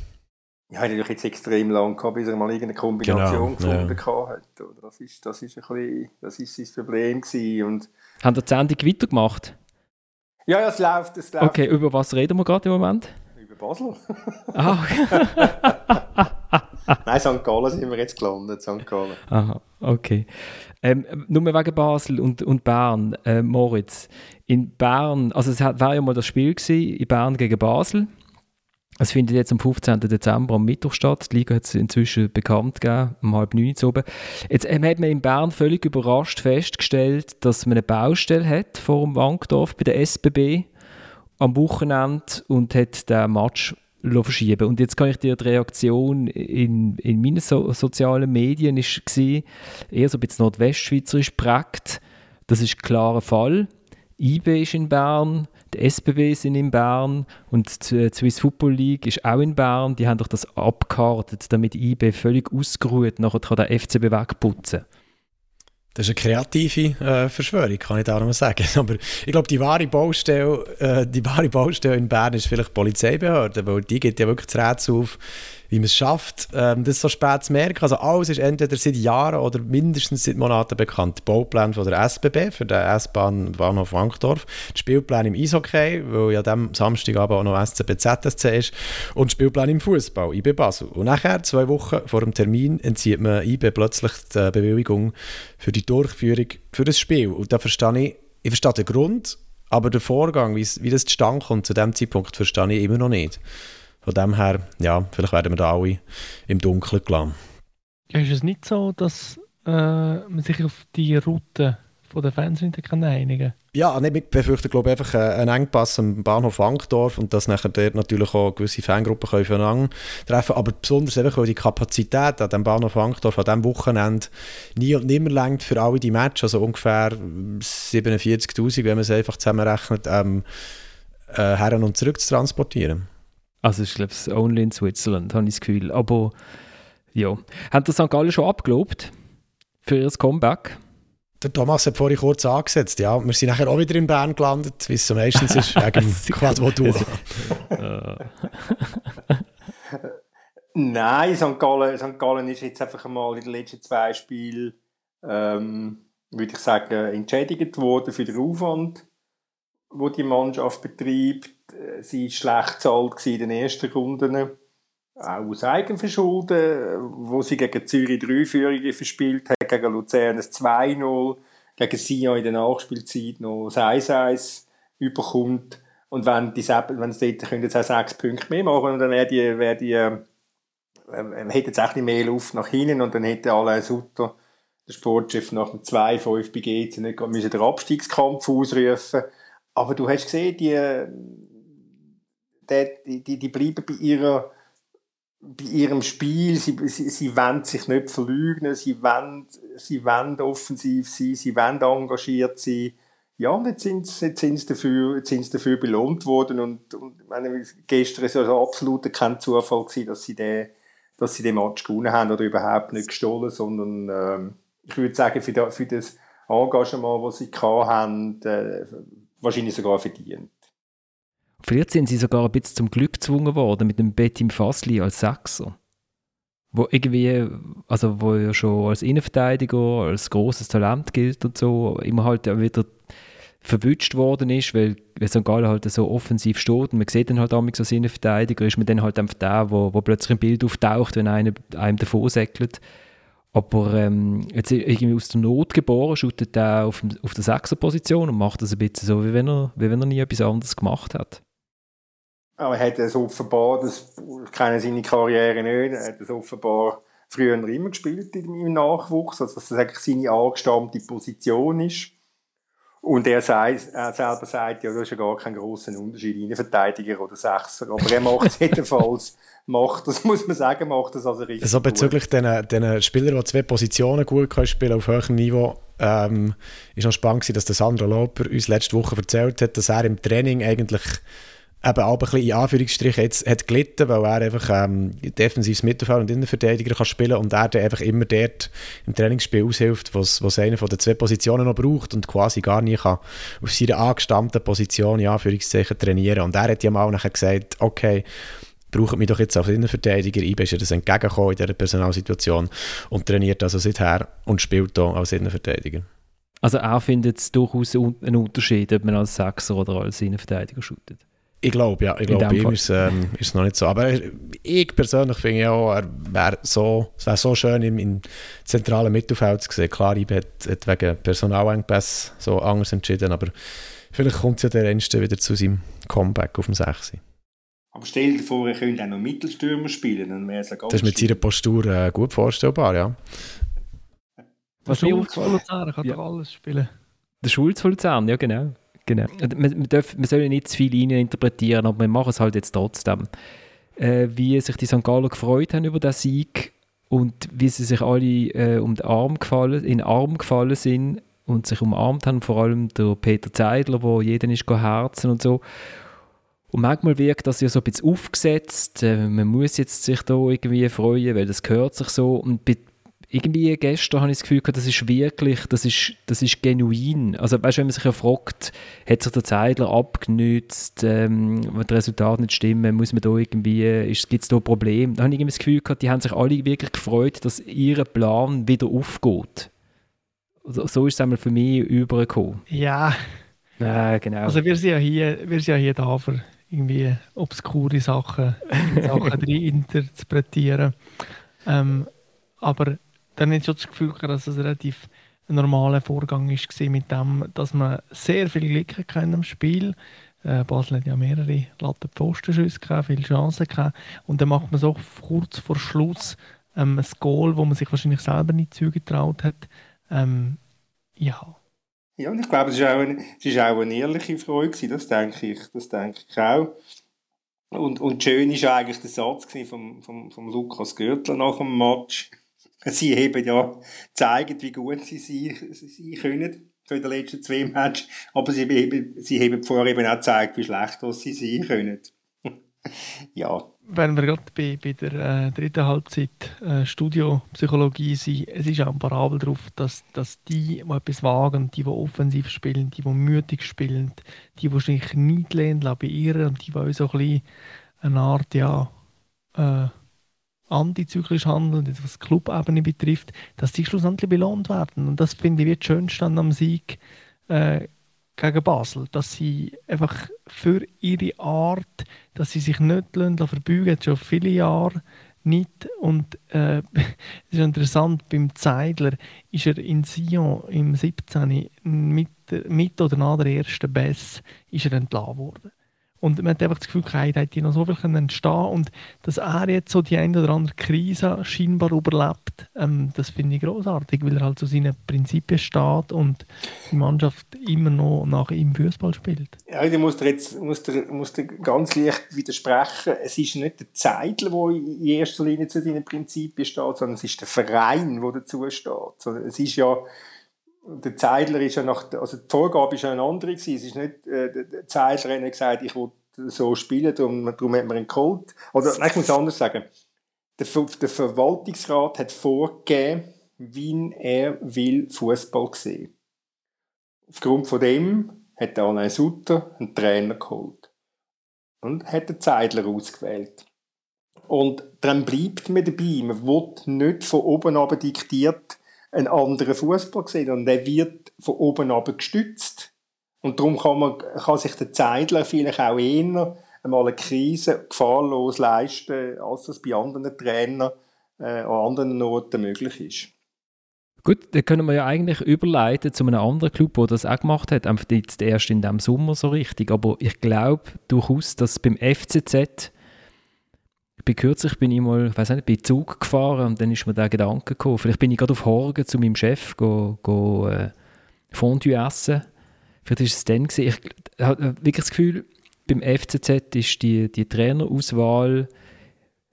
[SPEAKER 4] Ja, hat natürlich jetzt extrem lang gehabt, bis er mal irgendeine Kombination
[SPEAKER 3] Genau, ja.
[SPEAKER 4] gefunden hat. Oder? Das ist, das ist ein bisschen, das ist sein Problem gewesen. Und
[SPEAKER 1] Haben die Sendung weitergemacht?
[SPEAKER 4] ja, ja, es läuft, es läuft
[SPEAKER 1] Okay, über was reden wir gerade im Moment?
[SPEAKER 4] über Basel.
[SPEAKER 1] Ah,
[SPEAKER 4] Nein, St. Gallen sind wir jetzt gelandet, St. Gallen.
[SPEAKER 1] Aha, okay. Ähm, nur wegen Basel und, und Bern, äh, Moritz. In Bern, also es war ja mal das Spiel gewesen, in Bern gegen Basel. Es findet jetzt am 15. Dezember am Mittwoch statt. Die Liga hat es inzwischen bekannt gegeben, um halb neun zu oben. Jetzt ähm, hat man in Bern völlig überrascht festgestellt, dass man eine Baustelle hat vor dem Wankdorf bei der SBB am Wochenende und hat den Match verschieben. Und jetzt kann ich dir die Reaktion in, in meinen so sozialen Medien ist gewesen, eher so ein bisschen nordwestschweizerisch prägt. Das ist ein klarer Fall. IB ist in Bern, die SBB sind in Bern und die Swiss Football League ist auch in Bern. Die haben doch das abgekartet, damit IB völlig ausgeruht nachher kann der FCB wegputzen.
[SPEAKER 3] Das ist eine kreative äh, Verschwörung, kann ich da noch mal sagen. Aber ich glaube, die wahre Baustelle, äh, die wahre Baustelle in Bern ist vielleicht die Polizeibehörde, weil die geht ja wirklich das Rätsel auf, wie man es schafft, ähm, das so spät zu merken. Also alles ist entweder seit Jahren oder mindestens seit Monaten bekannt. Die Baupläne von der SBB für den S-Bahn Bahnhof Wankdorf, die Spielpläne im Eishockey, weil ja dem Samstagabend auch noch SCB ZSC ist, und die Spielpläne im Fußball, IB Basel. Und nachher, zwei Wochen vor dem Termin, entzieht man IB plötzlich die Bewilligung für die Durchführung für das Spiel. Und da verstehe ich, ich verstehe den Grund, aber der Vorgang, wie das zustande kommt zu dem Zeitpunkt, verstehe ich immer noch nicht. Von dem her, ja, vielleicht werden wir da alle im Dunkeln gelassen.
[SPEAKER 2] Ja, ist es nicht so, dass äh, man sich auf die Route von den Fans nicht kann einigen
[SPEAKER 3] Ja, nicht, wir befürchten, glaube ich, einfach äh, einen Engpass am Bahnhof Wankdorf und dass nachher dort natürlich auch gewisse Fangruppen können aufeinander treffen Aber besonders einfach, weil die Kapazität an dem Bahnhof Wankdorf an diesem Wochenende nie und nimmer längt für alle die Matches, also ungefähr 47'000, wenn man es einfach zusammenrechnet, ähm, äh, her und zurück zu transportieren.
[SPEAKER 1] Also ich glaube, es ist only in Switzerland, habe ich das Gefühl. Aber ja. Haben das St. Gallen schon abgelobt für ihr Comeback?
[SPEAKER 3] Der Thomas hat vorhin kurz angesetzt, ja. Wir sind nachher auch wieder in Bern gelandet, wie es so meistens ist, wegen dem Quadro Duo.
[SPEAKER 4] Nein, St. Gallen, St. Gallen ist jetzt einfach mal in den letzten zwei Spielen, ähm, würde ich sagen, entschädigt worden für den Aufwand, wo die Mannschaft betreibt. Äh, Sie schlecht gewesen in den ersten Runden, auch aus Eigenverschulden, wo sie gegen Zürich drei Führungen verspielt hat, gegen Luzern ein 2-0, gegen Sion in der Nachspielzeit noch ein 1-1 überkommt. Und wenn, die, wenn sie dort können jetzt auch sechs Punkte mehr machen, und dann wäre die, wäre die ähm, ähm, hätte jetzt auch bisschen mehr Luft nach hinten und dann hätte Alain Sutter, der Sportchef, nach dem 2-5 bei GC nicht müssen den Abstiegskampf ausrufen Aber du hast gesehen, die, die, die, die bleiben bei ihrer bei ihrem Spiel, sie, sie, sie wollen sich nicht verlügen, sie wollen, sie wollen offensiv sein, sie wollen engagiert sein. Ja, und jetzt sind sie, jetzt sind sie, dafür, jetzt sind sie dafür belohnt worden und, und meine, gestern war es also absolut kein Zufall gewesen, dass sie den, dass sie den Match gewonnen haben oder überhaupt nicht gestohlen, sondern ähm, ich würde sagen, für, für das Engagement, das sie hatten, äh, wahrscheinlich sogar verdient.
[SPEAKER 1] Vielleicht sind sie sogar ein bisschen zum Glück gezwungen worden mit dem Betim Fassli als Sechser. Wo irgendwie, also wo er schon als Innenverteidiger, als großes Talent gilt und so, immer halt wieder verwünscht worden ist, weil, weil St. Gallen halt so offensiv steht und man sieht dann halt auch als Innenverteidiger, ist man dann halt einfach der, wo, wo plötzlich ein Bild auftaucht, wenn einer einem davon säckelt. Aber ähm, jetzt irgendwie aus der Not geboren, shootet er auf, auf der Sechser-Position und macht das ein bisschen so, wie wenn, er, wie wenn er nie etwas anderes gemacht hat.
[SPEAKER 4] Aber er hat es offenbar, das kenne seine Karriere nicht, er hat es offenbar früher immer gespielt im Nachwuchs, also dass das eigentlich seine angestammte Position ist. Und er, sagt, er selber sagt, ja, das ist ja gar kein grosser Unterschied, Innenverteidiger oder Sechser. Aber er macht es jedenfalls, macht das, muss man sagen, macht das also richtig
[SPEAKER 3] Also bezüglich diesen Spielern, die zwei Positionen gut können spielen auf höherem Niveau, ähm, ist noch spannend gewesen, dass der Sandro Loper uns letzte Woche erzählt hat, dass er im Training eigentlich eben auch ein bisschen in Anführungsstrichen jetzt hat gelitten, weil er einfach ähm, defensives Mittelfeld und Innenverteidiger kann spielen und er dann einfach immer dort im Trainingsspiel aushilft, was was eine von den zwei Positionen noch braucht und quasi gar nicht kann auf seiner angestammten Position in Anführungszeichen trainieren. Und er hat ja mal nachher gesagt, okay, braucht mich doch jetzt als Innenverteidiger. IB ist ja das entgegengekommen in dieser Personalsituation und trainiert also seither und spielt hier als Innenverteidiger.
[SPEAKER 1] Also er findet es durchaus einen Unterschied, ob man als Sechser oder als Innenverteidiger shootet.
[SPEAKER 3] Ich glaube, ja. Ich glaube, bei ihm ist ähm, es noch nicht so. Aber ich persönlich finde ja auch, er wäre so, es wäre so schön im, im zentralen Mittelfeld zu sehen. Klar, ich hat, hat wegen Personalengpässe so anders entschieden, aber vielleicht kommt es ja der Ernste wieder zu seinem Comeback auf dem 6.
[SPEAKER 4] Aber stell dir vor, er könnte auch noch Mittelstürmer spielen, dann wäre es ja
[SPEAKER 3] Das ist mit seiner Postur äh, gut vorstellbar, ja.
[SPEAKER 2] Was der Schulz von Luzern kann ja. doch alles spielen.
[SPEAKER 1] Der Schulz von Luzern, ja genau. Genau. Man, man, darf, man soll nicht zu viel interpretieren, aber wir machen es halt jetzt trotzdem. Äh, wie sich die St. Galler gefreut haben über den Sieg und wie sie sich alle äh, um den Arm gefallen, in den Arm gefallen sind und sich umarmt haben, vor allem der Peter Zeidler, wo jeden ist herzen und so. Und manchmal wirkt das ja so ein bisschen aufgesetzt, äh, man muss jetzt sich da irgendwie freuen, weil das gehört sich so. Und bei, irgendwie gestern habe ich das Gefühl gehabt, das ist wirklich, das ist, das ist genuin. Also weißt, wenn man sich ja fragt, hat sich der Zeidler abgenützt, ähm, wenn die Resultate nicht stimmen, muss man da irgendwie, gibt es da Probleme? Da habe ich irgendwie das Gefühl gehabt, die haben sich alle wirklich gefreut, dass ihr Plan wieder aufgeht. Also, so ist es einmal für mich übergekommen.
[SPEAKER 2] Ja.
[SPEAKER 1] Ja, genau.
[SPEAKER 2] Also wir sind ja hier, wir sind ja hier da für irgendwie obskure Sachen, Sachen interpretieren. Ähm, aber dann hatte ich das Gefühl, dass es relativ ein normaler Vorgang war mit dem, dass man sehr viel Glück hatte im Spiel. Äh, Basel hat ja mehrere Lattenpfostenschüsse gehabt, viele Chancen gehabt. Und dann macht man so kurz vor Schluss ähm, ein Goal, wo man sich wahrscheinlich selber nicht zugetraut hat. Ähm, ja.
[SPEAKER 4] Ja, und ich glaube, es war auch, eine, auch eine ehrliche Freude, das denke ich, das denke ich auch. Und, und schön war eigentlich der Satz von vom, vom Lukas Görtler nach dem Match sie eben ja zeigen, wie gut sie sein, können für die letzten zwei Matches, aber sie eben, sie haben vorher eben auch gezeigt, wie schlecht sie sein können. ja.
[SPEAKER 2] Wenn wir gerade bei, bei der äh, dritten Halbzeit äh, Studiopsychologie sind, es ist auch ein Parabel darauf, dass, dass die, die etwas wagen, die, die offensiv spielen, die, die mütig spielen, die, die sich nicht lehnen bei ihr und die, die auch so ein bisschen eine Art, ja, äh, antizyklisch handeln, was die Clubebene betrifft, dass die schlussendlich belohnt werden. Und das finde ich wie das Schönste am Sieg äh, gegen Basel, dass sie einfach für ihre Art, dass sie sich nicht lassen, verbeugen, schon viele Jahre nicht. Und äh, es ist interessant, beim Zeidler ist er in Sion im 17. mit, mit oder nach der ersten Bess ist er entlassen worden. Und man hat einfach das Gefühl, er hätte noch so viel entstehen und dass er jetzt so die eine oder andere Krise scheinbar überlebt, ähm, das finde ich großartig, weil er halt zu seinen Prinzipien steht und die Mannschaft immer noch nach ihm Fußball spielt.
[SPEAKER 4] Ja, ich muss dir jetzt muss dir, muss dir ganz leicht widersprechen. Es ist nicht der Zeitler, der in erster Linie zu seinen Prinzipien steht, sondern es ist der Verein, der dazu steht. Es ist ja der Zeidler ist ja nach, also die Vorgabe ist ja eine andere gewesen. Es ist nicht, äh, der Zeidler hat gesagt, ich will so spielen, darum, darum hat man ihn geholt. Oder, nein, ich muss anders sagen. Der, der Verwaltungsrat hat vorgegeben, wie er will Fußball sehen. Aufgrund von dem hat Alain Sutter einen Trainer geholt. Und hat den Zeidler ausgewählt. Und dann bleibt man dabei. Man wird nicht von oben ab diktiert, einen anderen Fußball gesehen und der wird von oben ab gestützt. Und darum kann, man, kann sich der Zeidler vielleicht auch eher einmal eine Krise gefahrlos leisten, als das bei anderen Trainern äh, an anderen Orten möglich ist.
[SPEAKER 1] Gut, dann können wir ja eigentlich überleiten zu einem anderen Club, der das auch gemacht hat. Einfach jetzt erst in diesem Sommer so richtig. Aber ich glaube durchaus, dass beim FCZ bin kürzlich bin ich mal, weiß nicht, bei Zug gefahren und dann ist mir der Gedanke gekommen, vielleicht bin ich gerade auf Horgen zu meinem Chef go, go äh, Fondue essen. Vielleicht ist es dann gewesen. Ich habe wirklich das Gefühl, beim FCZ ist die, die Trainerauswahl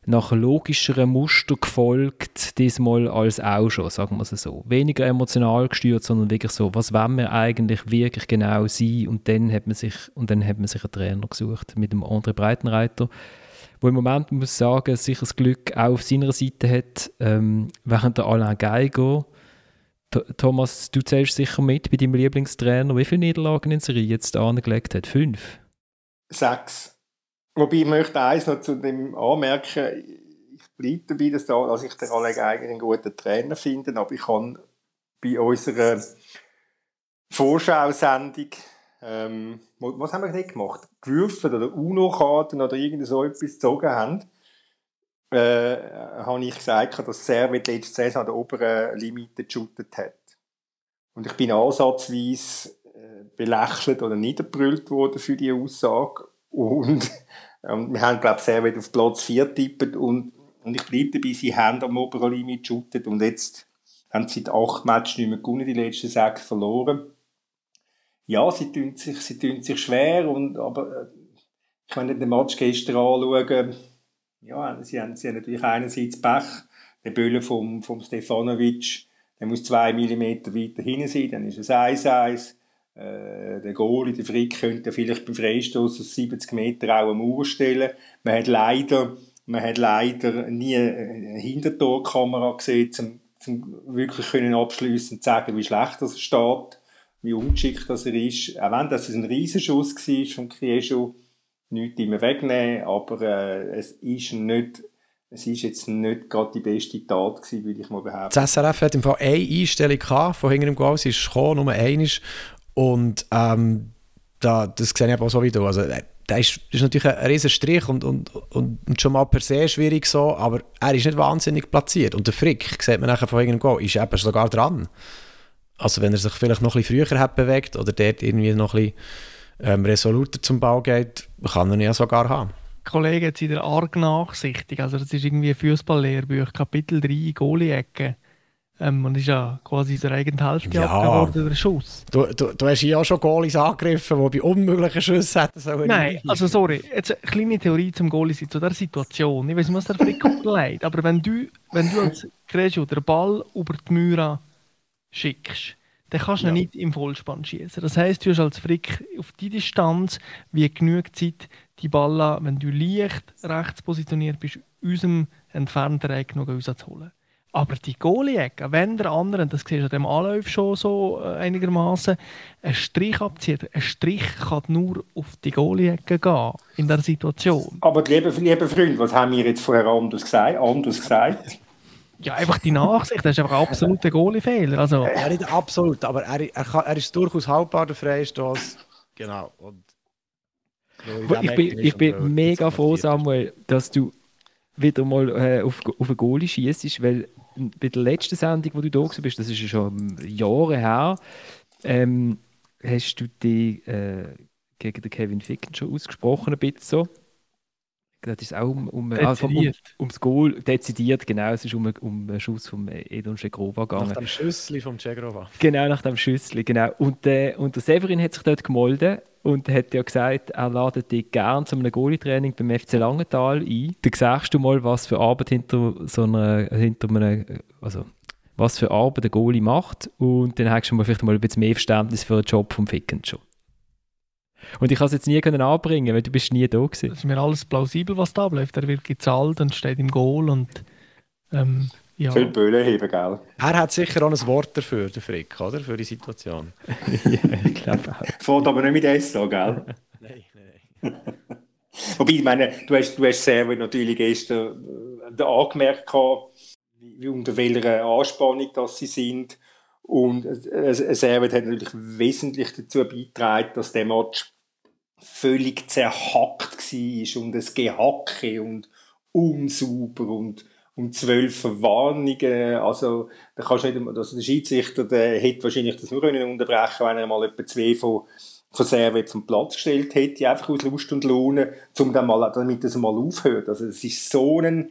[SPEAKER 1] nach logischeren Muster gefolgt, diesmal als auch schon, sagen wir es so. Weniger emotional gesteuert, sondern wirklich so, was wollen wir eigentlich wirklich genau sein? Und dann hat man sich, und dann hat man sich einen Trainer gesucht mit dem André Breitenreiter wo im Moment, muss ich sagen, sicher das Glück auch auf seiner Seite hat, ähm, während der Alain Geiger. Thomas, du zählst sicher mit bei deinem Lieblingstrainer. Wie viele Niederlagen in Serie jetzt angelegt hat? Fünf?
[SPEAKER 4] Sechs. Wobei ich möchte eins noch zu dem anmerken, ich bleibe dabei, dass, da, dass ich den Alain Geiger einen guten Trainer finde, aber ich kann bei unserer Vorschau-Sendung ähm, was haben wir nicht gemacht? Gewürfelt oder UNO-Karten oder irgend so etwas gezogen haben, äh, habe ich gesagt, dass Servet letzte Saison an der oberen Limite geshootet hat. Und ich bin ansatzweise äh, belächelt oder niederbrüllt worden für diese Aussage. Und ähm, wir haben, glaube ich, Servet auf Platz 4 tippet und, und ich bleibe dabei, sie haben am oberen Limit geshootet und jetzt haben sie seit acht Matches nicht mehr gewonnen, die letzten sechs verloren ja, sie tun sich, sie tun sich schwer, und, aber äh, ich nicht den Match gestern anschauen, ja, sie haben, sie haben natürlich einerseits Pech, der Böller vom, vom Stefanovic, der muss zwei Millimeter weiter hinten sein, dann ist es 1-1. Äh, der Goalie, der Frick, könnte vielleicht beim Freistoß aus 70 Meter auch eine Mauer stellen. Man hat leider, man hat leider nie eine Hintertorkamera gesehen, um, um wirklich können abschließend zu sagen, wie schlecht das steht wie ungeschickt das er ist. Auch wenn das ein Riesenschuss war von Krieschu, nichts immer wegnehmen, aber äh, es ist nicht es ist jetzt nicht gerade die beste Tat gewesen, würde ich mal behaupten.
[SPEAKER 3] Das SRF hat im Fall eine Einstellung gehabt, von hinter dem Goal, sie ist gekommen, nur eine und ähm, da, das sehe ich auch so wie du. Also, äh, das ist, ist natürlich ein riesen Strich und, und, und, schon mal per se schwierig so, aber er ist nicht wahnsinnig platziert. Und der Frick, sieht man nachher von irgendeinem Goal, ist eben sogar dran. Also wenn er sich vielleicht noch ein bisschen früher hat bewegt oder dort irgendwie noch ein bisschen ähm, resoluter zum Bau geht, kann er ihn ja sogar haben.
[SPEAKER 2] Kollege jetzt wieder arg nachsichtig. Also das ist irgendwie ein Fußballlehrbuch, Kapitel 3, Goalie-Ecke. Ähm, und ist ja quasi in der eigenen Hälfte ja. abgeworden über den Schuss.
[SPEAKER 3] Du, du, du hast ja schon Goalies angegriffen, die bei unmöglichen Schüssen hätten
[SPEAKER 2] sollen. Nein, also sorry, jetzt eine kleine Theorie zum Goalie zu dieser Situation. Ich weiß nicht, was der Flick leid, aber wenn du, wenn du als Gresio den Ball über die Müra schickst, dann kannst du ja. nicht im Vollspann schießen. Das heißt, du hast als Frick auf die Distanz wie genug Zeit, die Ball, wenn du leicht rechts positioniert bist, unserem entfernten Eck noch rauszuholen. Aber die Goalie-Ecke, wenn der andere, das siehst du an dem Anlauf schon so äh, einigermaßen, einen Strich abzieht, ein Strich kann nur auf die Goalie-Ecke gehen in der Situation.
[SPEAKER 4] Aber liebe, liebe Freunde, was haben wir jetzt vorher anders gesagt? Anders gesagt?
[SPEAKER 2] Ja, einfach die Nachsicht, das ist einfach ein absoluter Goalie-Fehler. Also.
[SPEAKER 3] Ja, nicht absolut, aber er, er, kann, er ist durchaus haltbar, der Freistoß. Genau. Und
[SPEAKER 1] ich bin, ich bin mega froh, Samuel, dass du wieder mal äh, auf, auf einen Goalie schießt, weil bei der letzten Sendung, wo du da bist, das ist schon Jahre her, ähm, hast du die äh, gegen den Kevin Ficken schon ausgesprochen, ein bisschen so. Das ist auch um, um,
[SPEAKER 2] also um,
[SPEAKER 1] ums Goal, dezidiert, genau, es ist um, um einen Schuss von Edon Schegrova gegangen.
[SPEAKER 3] Nach dem Schüssli vom Schegrova.
[SPEAKER 1] Genau, nach dem Schüssli, genau. Und, äh, und der Severin hat sich dort gemolden und hat ja gesagt, er ladet dich gerne zu einem Goalie-Training beim FC Langenthal ein. Da siehst du mal, was für Arbeit hinter so einer, hinter einem, also was für Arbeit der Goalie macht und dann hast du mal vielleicht mal ein bisschen mehr Verständnis für den Job vom Ficken schon. Und ich kann es jetzt nie können anbringen, weil du bist nie da gewesen.
[SPEAKER 2] Es ist mir alles plausibel, was da bleibt. Er wird gezahlt und steht im Goal und ähm, ja.
[SPEAKER 4] Viel Böhle heben, gell?
[SPEAKER 3] Er hat sicher auch ein Wort dafür, der Frick, oder? Für die Situation.
[SPEAKER 1] ja, ich glaube auch.
[SPEAKER 4] Fährt aber nicht mit S an, gell?
[SPEAKER 3] nein, nein.
[SPEAKER 4] Wobei, ich meine, du hast, du hast sehr natürlich gestern äh, angemerkt, wie, unter welcher Anspannung dass sie sind. Und Servet hat natürlich wesentlich dazu beigetragen, dass der Match völlig zerhackt war und es Gehacke und unsauber und, und zwölf Verwarnungen. Also, da kannst du nicht, also der Schiedsrichter, der hätte wahrscheinlich das nur können unterbrechen wenn er mal etwa zwei von, von Servet vom Platz gestellt hätte, einfach aus Lust und Lohne, um dann mal, damit das mal aufhört. Also, es ist so ein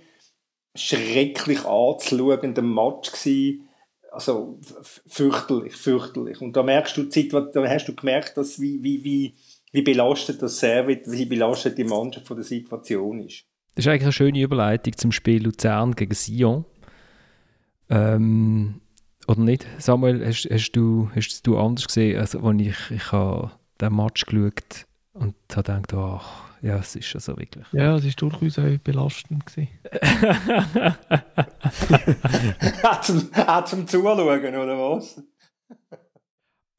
[SPEAKER 4] schrecklich anzuschauender Match gewesen, also fürchterlich, fürchterlich. Und da merkst du, da hast du gemerkt, dass wie, wie, wie, wie belastet das Servit, wie belastet die Mannschaft von der Situation ist.
[SPEAKER 1] Das ist eigentlich eine schöne Überleitung zum Spiel Luzern gegen Sion. Ähm, oder nicht? Samuel, hast, hast, du, hast du anders gesehen, als als ich, ich habe den Match geschaut und habe gedacht, ach, ja, es ist schon so wirklich.
[SPEAKER 2] Ja, es war durchaus auch belastend.
[SPEAKER 4] auch, zum, auch zum Zuschauen, oder was?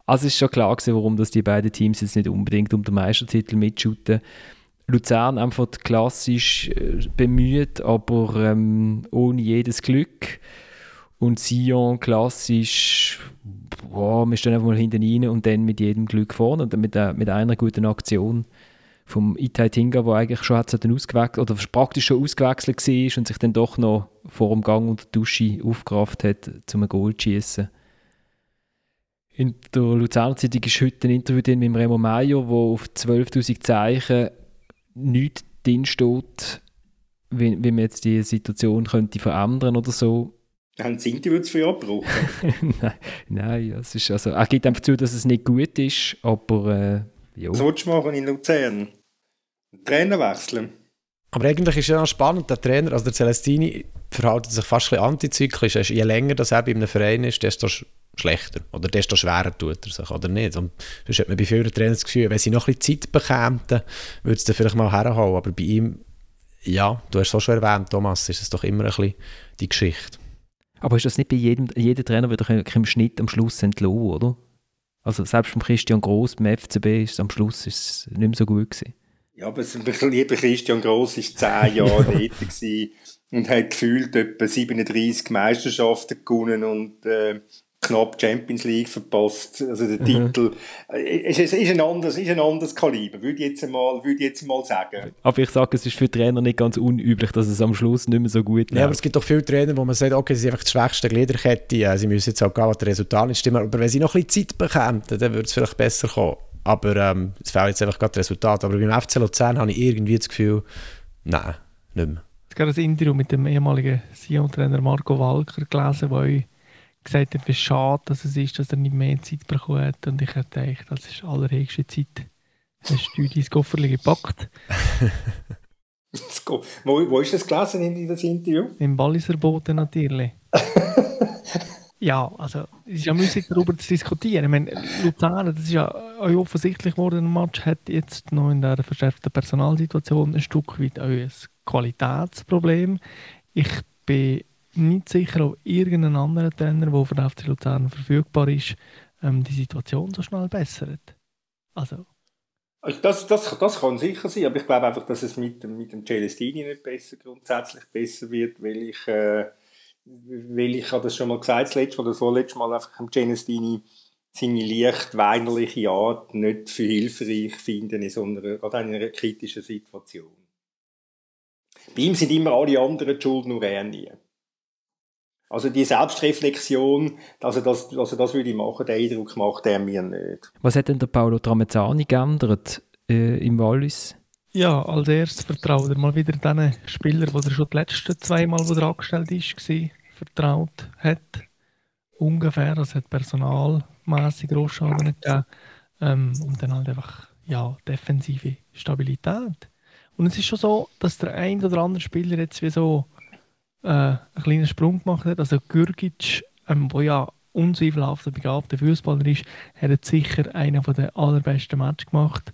[SPEAKER 1] Also es ist schon klar gewesen, warum dass die beiden Teams jetzt nicht unbedingt um den Meistertitel mitschuten. Luzern einfach klassisch äh, bemüht, aber ähm, ohne jedes Glück. Und Sion klassisch, boah, wir stehen einfach mal hinten rein und dann mit jedem Glück vorne und dann mit, äh, mit einer guten Aktion vom Itai Tinga, der eigentlich schon hat ausgewechselt oder praktisch schon ausgewechselt war und sich dann doch noch vor dem Gang unter der Dusche aufgerafft hat, zum ein Goal zu schießen. In der Luzerner Zeitung ist heute ein Interview mit dem Remo Meyer, wo auf 12'000 Zeichen nichts drin steht, wie, wie man jetzt die Situation könnte verändern oder so.
[SPEAKER 4] Haben das Interview zu viel abgebrochen?
[SPEAKER 1] nein, nein es ist also, er gibt einfach zu, dass es nicht gut ist, aber äh, ja.
[SPEAKER 4] Was willst du machen in Luzern? Trainer wechseln.
[SPEAKER 3] Aber eigentlich ist es ja spannend, der Trainer, also der Celestini, verhält sich fast ein antizyklisch. Je länger das er bei einem Verein ist, desto schlechter oder desto schwerer tut er sich, oder nicht? Und sonst hat man bei vielen Trainern das Gefühl, wenn sie noch ein bisschen Zeit bekämen, würde es dann vielleicht mal herhauen. Aber bei ihm, ja, du hast es auch schon erwähnt, Thomas, ist es doch immer ein bisschen die Geschichte.
[SPEAKER 1] Aber ist das nicht bei jedem, jeder Trainer wird im Schnitt am Schluss entlohnt, oder? Also selbst beim Christian Gross, beim FCB, ist es am Schluss ist es nicht mehr so gut gewesen.
[SPEAKER 4] Ja, aber lieber Christian Gross war zehn Jahre dort und hat gefühlt etwa 37 Meisterschaften gewonnen und äh, knapp Champions League verpasst. Also der mhm. Titel äh, ist, ist, ist, ein anderes, ist ein anderes Kaliber, würde ich jetzt mal, würde jetzt mal sagen.
[SPEAKER 1] Aber ich sage, es ist für Trainer nicht ganz unüblich, dass es am Schluss nicht mehr so gut
[SPEAKER 3] läuft. Ja, aber es gibt doch viele Trainer, wo man sagt, okay, sie sind einfach die schwächste Gliederkette, sie müssen jetzt auch gar das Resultat nicht stimmen, aber wenn sie noch ein bisschen Zeit bekämen, dann würde es vielleicht besser kommen. Aber ähm, es fehlt jetzt einfach gerade das Resultat. Aber beim FC Luzern habe ich irgendwie das Gefühl, nein, nicht mehr.
[SPEAKER 2] Ich habe ein Interview mit dem ehemaligen Sion-Trainer Marco Walker gelesen, wo ich gesagt hat, wie schade dass es ist, dass er nicht mehr Zeit bekommt. Und ich habe gedacht, das ist allerhöchste Zeit. Hast du dein Kofferli gepackt?
[SPEAKER 4] wo, wo ist das gelesen in das Interview?
[SPEAKER 2] Im Balliserboten natürlich. Ja, also es ist ja müßig darüber zu diskutieren. Ich meine, Luzern, das ist ja auch offensichtlich geworden, ein Match hat jetzt noch in der verschärften Personalsituation ein Stück weit auch ein Qualitätsproblem. Ich bin nicht sicher, ob irgendein anderer Trainer, der für den FC Luzern verfügbar ist, ähm, die Situation so schnell bessert. Also.
[SPEAKER 4] also. Das, das, das kann sicher sein, aber ich glaube einfach, dass es mit, mit dem Celestini nicht besser, grundsätzlich besser wird, weil ich äh, weil ich habe das schon mal gesagt, das letzte oder vorletzte Mal einfach am Genestini seine leicht weinerliche Art nicht für hilfreich finden in so einer, gerade in einer kritischen Situation. Bei ihm sind immer alle anderen schuld, nur er nie. Also die Selbstreflexion, also das, also das würde machen, den Eindruck macht er mir nicht.
[SPEAKER 1] Was hat denn der Paolo Tramezzani geändert äh, im Wallis?
[SPEAKER 2] Ja, als erstes vertraut er mal wieder diesen Spieler, der schon die letzten zweimal, wo er angestellt ist, war, vertraut hat. Ungefähr, es hat personalmäßig Großschaden gegeben. Ähm, und dann halt einfach, ja, defensive Stabilität. Und es ist schon so, dass der ein oder andere Spieler jetzt wie so äh, einen kleinen Sprung gemacht hat. Also Gürgic, ähm, wo ja unzweifelhaft begabter Fußballer ist, hat sicher einen der allerbesten Matches gemacht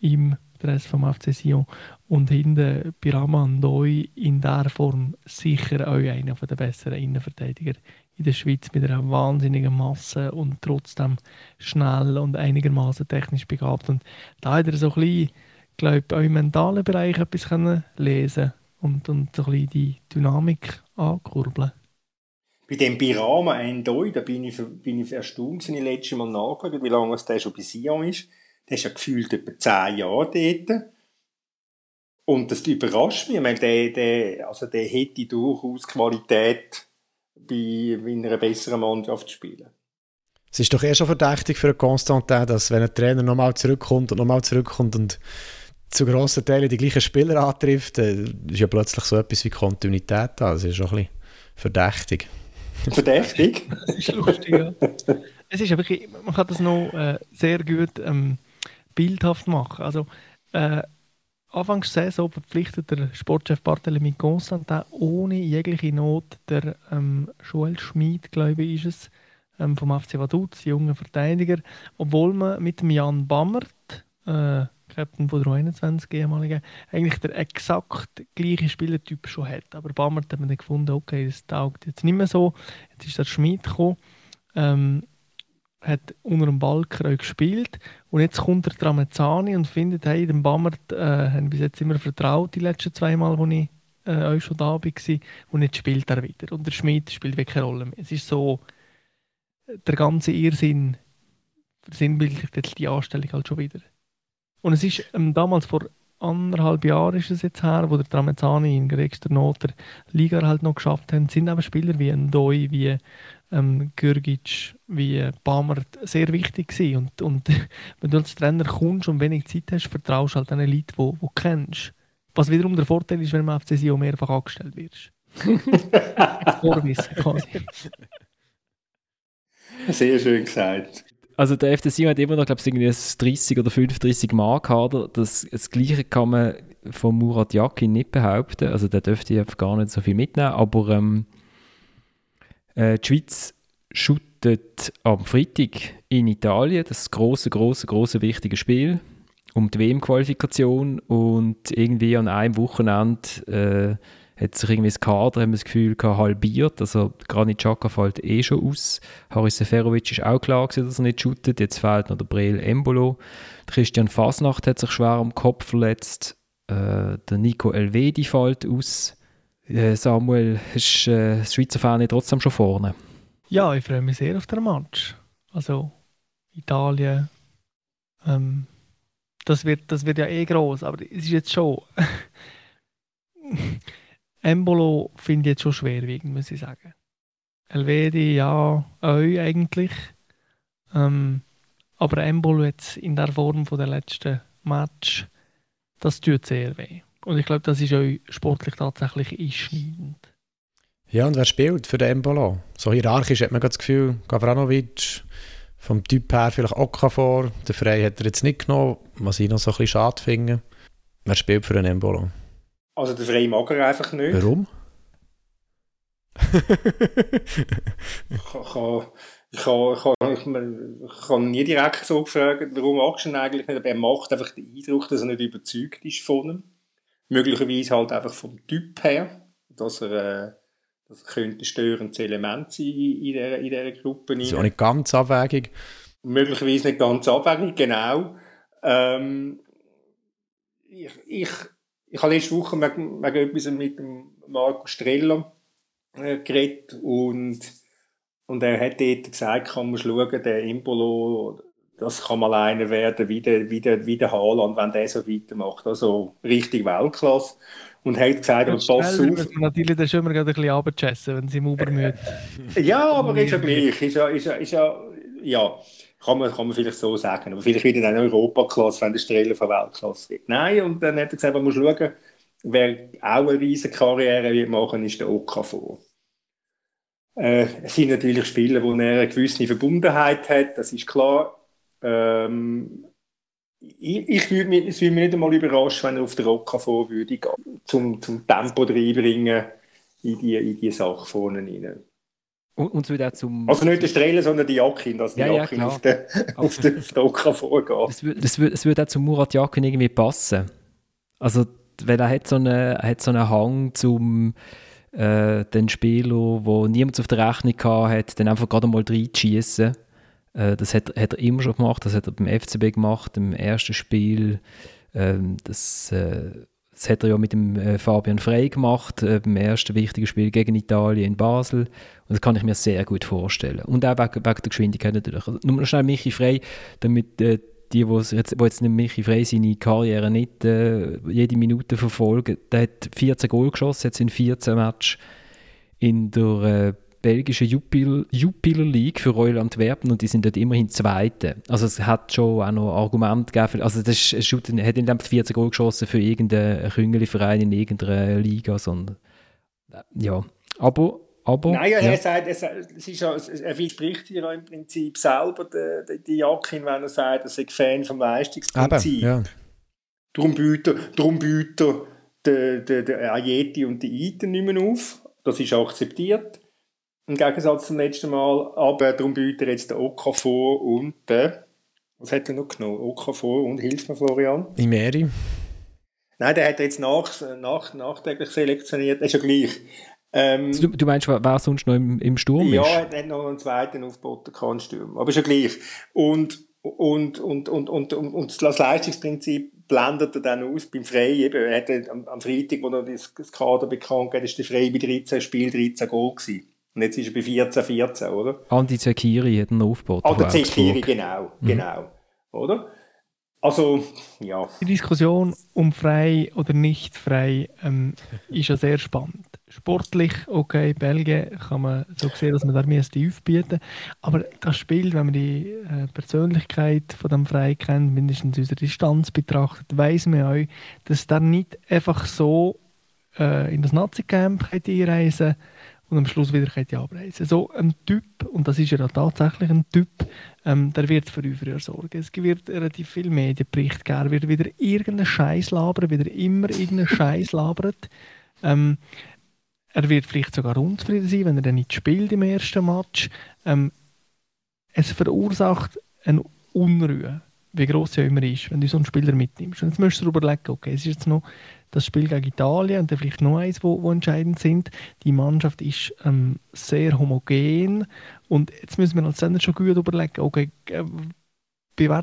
[SPEAKER 2] im Dress vom FC Sion. Und hinten Pirama Ndoi in der Form sicher auch einer der besseren Innenverteidiger in der Schweiz mit einer wahnsinnigen Masse und trotzdem schnell und einigermaßen technisch begabt. Und da hat er so ein bisschen glaube ich, auch im mentalen Bereich etwas können lesen und, und so ein bisschen die Dynamik ankurbeln.
[SPEAKER 4] Bei dem Birama Endoi, da bin ich, bin ich erstaunt, als ich letztes Mal nachgeschaut wie lange der schon bei Sion ist. Der ist ja gefühlt etwa zehn Jahre dort. Und das überrascht mich, weil der, der, also der hätte durchaus Qualität, bei, bei einer besseren Mannschaft zu spielen.
[SPEAKER 3] Es ist doch eher schon verdächtig für einen Konstantin, dass wenn ein Trainer nochmal zurückkommt und nochmal zurückkommt und zu grossen Teilen die gleichen Spieler antrifft, äh, ist ja plötzlich so etwas wie Kontinuität da. Das ist schon ein bisschen verdächtig.
[SPEAKER 4] Verdächtig?
[SPEAKER 2] das ist lustig, ja. Es ist wirklich, man kann das noch äh, sehr gut ähm, bildhaft machen. Also, äh, Anfangs Saison verpflichtet der Sportchef Barthélemy Constantin ohne jegliche Not der ähm, Joel Schmid, glaube ich, ist es, ähm, vom FC Vaduz, junger Verteidiger, obwohl man mit dem Jan Bammert, äh, Captain von der 21 ehemaligen, eigentlich der exakt gleiche Spielertyp schon hat. Aber Bammert hat man dann gefunden, okay, das taugt jetzt nicht mehr so. Jetzt ist der Schmid gekommen, ähm, hat unter dem Balker gespielt und jetzt kommt der Tramezzani und findet, hey, dem Bammert äh, haben bis jetzt immer vertraut, die letzten zwei Mal, wo ich äh, euch schon da war und jetzt spielt er wieder. Und der Schmid spielt wirklich keine Rolle mehr. Es ist so, der ganze Irrsinn versinnbildlicht jetzt die Anstellung halt schon wieder. Und es ist ähm, damals vor anderthalb Jahren ist es jetzt her, wo der Tramezzani in geregster Not der Liga halt noch geschafft haben, sind aber Spieler wie Ndoi, wie ähm, Gürgic, wie Bamert sehr wichtig gewesen. Und, und wenn du als Trainer kommst und wenig Zeit hast, vertraust du halt den Leuten, die du kennst. Was wiederum der Vorteil ist, wenn man auf CSIO mehrfach angestellt wirst. Vorwissen quasi.
[SPEAKER 4] Sehr schön gesagt.
[SPEAKER 1] Also der FC Sion hat immer noch, glaube ich, irgendwie ein 30 oder 35 Mark Kader. Das, das Gleiche kann man von Murat Yakin nicht behaupten. Also der dürfte einfach gar nicht so viel mitnehmen. Aber ähm, äh, die Schweiz shootet am Freitag in Italien. Das große, große, große wichtige Spiel um die WM-Qualifikation und irgendwie an einem Wochenende äh, hat sich irgendwie das Kader, haben wir das Gefühl, halbiert. Also Granit Xhaka fällt eh schon aus. Haris Seferovic ist auch klar gewesen, dass er nicht shootet. Jetzt fehlt noch der Breel Embolo. Christian Fasnacht hat sich schwer am Kopf verletzt. Äh, der Nico Elvedi fällt aus. Äh, Samuel, ist äh, das Schweizer Fan trotzdem schon vorne?
[SPEAKER 2] Ja, ich freue mich sehr auf den Match. Also Italien, ähm, das, wird, das wird ja eh groß, aber es ist jetzt schon Embolo finde ich jetzt schon schwerwiegend, muss ich sagen. Elvedi, ja, euch eigentlich. Ähm, aber Embolo jetzt in der Form von der letzten Match, das tut sehr weh. Und ich glaube, das ist euch sportlich tatsächlich einschneidend.
[SPEAKER 3] Ja, und wer spielt für den Embolo? So hierarchisch hat man das Gefühl, Gavranovic, vom Typ her vielleicht Okafor, der Frey hat er jetzt nicht genommen, was ich noch so ein bisschen schade finde. Wer spielt für den Embolo?
[SPEAKER 4] Also der Frey mag er einfach nicht.
[SPEAKER 3] Warum?
[SPEAKER 4] ich, kann, ich, kann, ich, kann, ich, kann nie direkt so fragen, warum magst du ihn eigentlich nicht, aber er macht einfach den Eindruck, dass er nicht überzeugt ist von ihm. Möglicherweise halt einfach vom Typ her, dass er, äh, das könnte ein störendes Element sein in dieser, in dieser Gruppe.
[SPEAKER 3] Das ist auch nicht ganz abwägig.
[SPEAKER 4] Möglicherweise nicht ganz abwägig, genau. Ähm, ich, ich ich habe letzte Woche wegen, wegen etwas mit dem Marco Streller äh, geredet und, und er hat dort gesagt, kann man schauen, der Imbolo, das kann mal einer werden, wie der, wie der, wie der Haaland, wenn der so weitermacht. Also richtig Weltklasse. Und hat gesagt, aber pass auf.
[SPEAKER 2] Natürlich, das ist immer gerade ein bisschen abgechessen, wenn sie im Uber müde.
[SPEAKER 4] ja, aber ist ja gleich. Ist ja, ist ja, ist ja, ja. Kann man, kann man vielleicht so sagen. Aber vielleicht wieder eine Europaklasse, wenn der Streller von Weltklasse wird. Nein, und dann hat er gesagt, man muss schauen, wer auch eine riesige Karriere wird machen, ist der Okafor. Äh, es sind natürlich Spieler, wo er eine gewisse Verbundenheit hat, das ist klar. Ähm, ich, ich würde mich, es würde mich nicht einmal überraschen, wenn er auf der Okafor würde gehen, zum, zum Tempo reinbringen in die, in die Sache vorne rein.
[SPEAKER 1] Und, und so zum...
[SPEAKER 4] Also nicht der Strehlen, sondern die Jakin, dass die
[SPEAKER 1] Ja, ja,
[SPEAKER 4] Jakin
[SPEAKER 1] klar.
[SPEAKER 4] auf den auf den Stocker vorgeht.
[SPEAKER 1] Es würde das auch zu Murat Yakin irgendwie passen. Also, weil er hat so einen, hat so einen Hang zum äh, den Spieler, wo niemand auf der Rechnung gehabt hat, dann einfach gerade mal reinzuschießen. Äh, das hat, hat er immer schon gemacht, das hat er beim FCB gemacht, im ersten Spiel. Ähm, das, äh, das hat er ja mit dem äh, Fabian Frey gemacht, beim ersten wichtigen Spiel gegen Italien in Basel. Und das kann ich mir sehr gut vorstellen. Und auch wegen, wegen der Geschwindigkeit natürlich. Also, nur noch schnell Michi Frey, damit die, wo's jetzt, wo jetzt nicht Michi Frey seine Karriere nicht jede Minute verfolgen, der hat 14 Goal geschossen, jetzt in 14 Matches in der äh, belgischen Jupiler, League für Royal Antwerpen und die sind dort immerhin Zweite. Also es hat schon auch noch Argumente gegeben, also das ist, er hat nicht einfach 14 Goal geschossen für irgendeinen Küngeli-Verein in irgendeiner Liga, sondern äh, ja, aber, aber
[SPEAKER 4] Nein, er
[SPEAKER 1] ja.
[SPEAKER 4] sagt, es, es ist ja, er widerspricht ja im Prinzip selber, der, der, die Jakin, wenn er sagt, er sei Fan vom Leistungsprinzip.
[SPEAKER 3] ja.
[SPEAKER 4] Darum bietet, darum bietet der, der, der Ayeti und die Iten nicht mehr auf. Das ist akzeptiert. Im Gegensatz zum letzten Mal. Aber darum bietet er jetzt den Okafor und den, was hat er noch genommen? Okafor und, hilf mir Florian.
[SPEAKER 3] Imeri.
[SPEAKER 4] Nein, der hat er jetzt nach, nach, nachträglich selektioniert. Das ist ja gleich. Ähm,
[SPEAKER 1] Du, du meinst, wer, sonst noch im, im Sturm
[SPEAKER 4] ja,
[SPEAKER 1] ist?
[SPEAKER 4] er hat noch einen zweiten aufgeboten, keinen Sturm. Aber ist ja gleich. Und, und, und, und, und, und, und das Leistungsprinzip blendet er dann aus beim Frey. Eben, er hat am, am Freitag, wo er das, das Kader bekannt hat, ist der Frey bei 13 Spielen 13 Goal gewesen. Und jetzt ist er bei 14, 14, oder?
[SPEAKER 1] Andi Zekiri hat einen aufgebaut.
[SPEAKER 4] Ah, der Zekiri,
[SPEAKER 1] Augsburg.
[SPEAKER 4] genau, genau. Oder? Also, ja.
[SPEAKER 2] Die Diskussion um frei oder nicht frei ähm, ist ja sehr spannend. Sportlich, okay, Belgien kann man so sehen, dass man da müsste aufbieten. Aber das Spiel, wenn man die äh, Persönlichkeit von dem Frei kennt, mindestens aus der Distanz betrachtet, weiß man auch, dass der nicht einfach so äh, in das Nazi-Camp könnte einreisen und am Schluss wieder abreisen. So ein Typ, und das ist ja tatsächlich ein Typ, ähm, der wird für Aufruhr sorgen. Es wird relativ viel Medienbericht geben, er wird wieder irgendeinen Scheiß labern, wieder immer irgendeinen Scheiß labert. Ähm, er wird vielleicht sogar unzufrieden sein, wenn er dann nicht spielt im ersten Match. Ähm, es verursacht eine Unruhe, wie sie auch immer ist, wenn du so einen Spieler mitnimmst. Und jetzt musst du dir überlegen, okay, es ist jetzt noch das Spiel gegen Italien und dann vielleicht noch eins, wo, wo entscheidend sind. Die Mannschaft ist ähm, sehr homogen und jetzt müssen wir uns dann schon gut überlegen, okay, äh,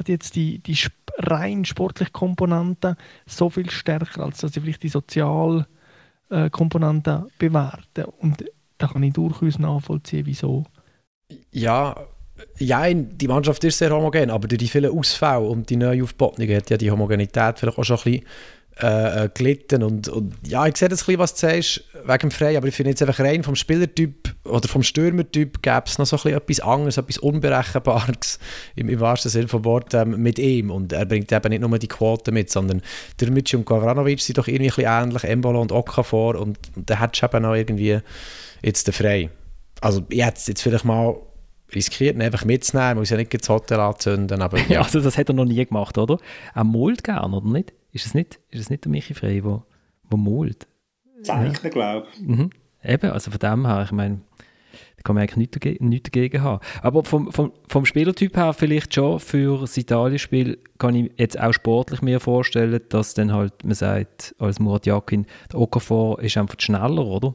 [SPEAKER 2] jetzt die, die rein sportliche Komponente so viel stärker, als dass sie vielleicht die soziale äh, Komponente bewerten. Und da kann ich durchaus nachvollziehen, wieso.
[SPEAKER 3] Ja, ja, die Mannschaft ist sehr homogen, aber durch die vielen Ausfälle und die Neuaufbotungen hat ja die Homogenität vielleicht auch schon ein bisschen äh, äh, gelitten. Und, und ja, ich sehe das ein bisschen, was du sagst, wegen dem Frei, aber ich finde jetzt einfach rein vom Spielertyp oder vom Stürmertyp gäbe es noch so ein bisschen etwas anderes, etwas Unberechenbares im, im wahrsten Sinne vom Wort ähm, mit ihm. Und er bringt eben nicht nur die Quote mit, sondern der und Gavranovic sind doch irgendwie ein bisschen ähnlich, Embolo und Okafor und, und dann hättest du eben noch irgendwie jetzt den Frei. Also jetzt, jetzt vielleicht mal riskiert, ihn einfach mitzunehmen, muss ja nicht das Hotel anzünden, aber
[SPEAKER 1] Ja, also das hat er noch nie gemacht, oder? Er malt gern, oder nicht? Ist es nicht, ist es nicht der Michi Frey, der wo malt?
[SPEAKER 4] Zeichnen, glaube ich.
[SPEAKER 1] Mhm. Eben, also von dem her, ich meine, da kann man eigentlich nichts dagegen, nichts dagegen haben. Aber vom, vom, vom Spielertyp her vielleicht schon für das Italien-Spiel kann ich jetzt auch sportlich mir vorstellen, dass dann halt, man sagt, als Murat Yakin, der Okafor ist einfach schneller, oder?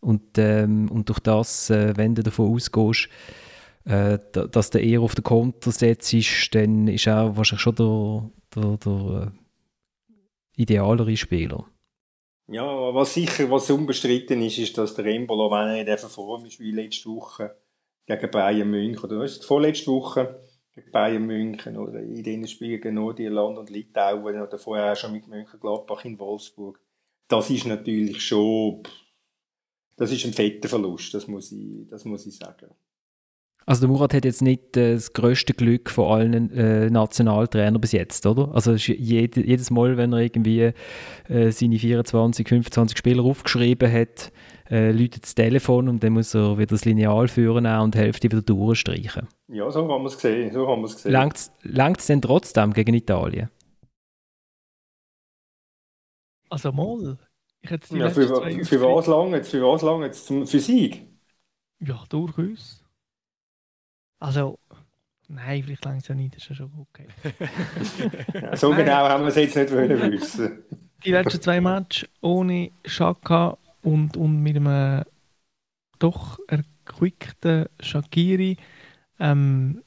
[SPEAKER 1] Und, ähm, und durch das, äh, wenn du davon ausgehst, äh, da- dass der eher auf den Konter setzt, dann ist er wahrscheinlich schon der, der, der äh, idealere Spieler.
[SPEAKER 4] Ja, was sicher, was unbestritten ist, ist, dass der Embolo, wenn er in der Form ist wie letzte Woche gegen Bayern München, oder was vorletzte Woche gegen Bayern München, oder in den Spielen gegen Nordirland und Litauen, oder vorher auch schon mit München Gladbach in Wolfsburg, das ist natürlich schon, das ist ein fetter Verlust, das muss ich, das muss ich sagen.
[SPEAKER 1] Also der Murat hat jetzt nicht äh, das größte Glück von allen äh, Nationaltrainern bis jetzt, oder? Also jede, jedes Mal, wenn er irgendwie äh, seine 24, 25 Spieler aufgeschrieben hat, äh, läutet das Telefon und dann muss er wieder das Lineal führen und die Hälfte wieder durchstreichen.
[SPEAKER 4] Ja, so haben wir es gesehen. So haben gesehen.
[SPEAKER 1] Langt es denn trotzdem gegen Italien?
[SPEAKER 2] Also mal.
[SPEAKER 4] Ich ja, für, für, für was lange Für was lange jetzt? Für Sieg?
[SPEAKER 2] Ja, durchaus. Also, nein, vielleicht ja nicht, das ist ja schon okay.
[SPEAKER 4] so nein. genau haben wir es jetzt nicht wollen wissen.
[SPEAKER 2] Die letzten zwei Matches ohne Schaka und, und mit einem doch erquickten Shakiri. Ähm,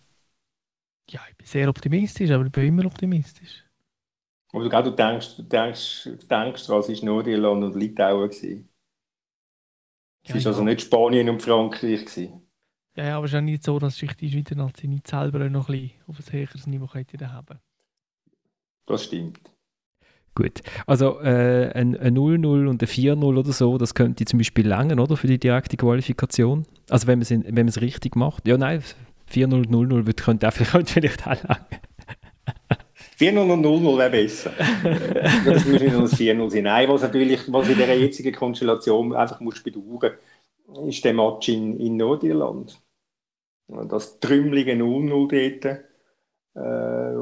[SPEAKER 2] ja, ich bin sehr optimistisch, aber ich bin immer optimistisch.
[SPEAKER 4] Aber du, denkst, du denkst, du denkst, was war Nordirland und Litauen? Gewesen. Es ja, war also nicht Spanien und Frankreich. Gewesen.
[SPEAKER 2] Ja, ja, aber es ist auch nicht so, dass sich die Schweizer Nazi nicht selber noch ein bisschen auf ein höheres Niveau haben
[SPEAKER 4] Das stimmt.
[SPEAKER 1] Gut, also äh, ein, ein 0-0 und ein 4-0 oder so, das könnte zum Beispiel langen, oder, für die direkte Qualifikation. Also wenn man es richtig macht. Ja, nein, 4-0, 0-0 könnte auch vielleicht, vielleicht auch langen.
[SPEAKER 4] 4-0 und 0-0 wäre besser. das muss nicht nur das 4-0 sein. Nein, was natürlich, was in der jetzigen Konstellation einfach muss bedauern, ist der Match in, in Nordirland. Das trümmelige 0-0 dort, äh,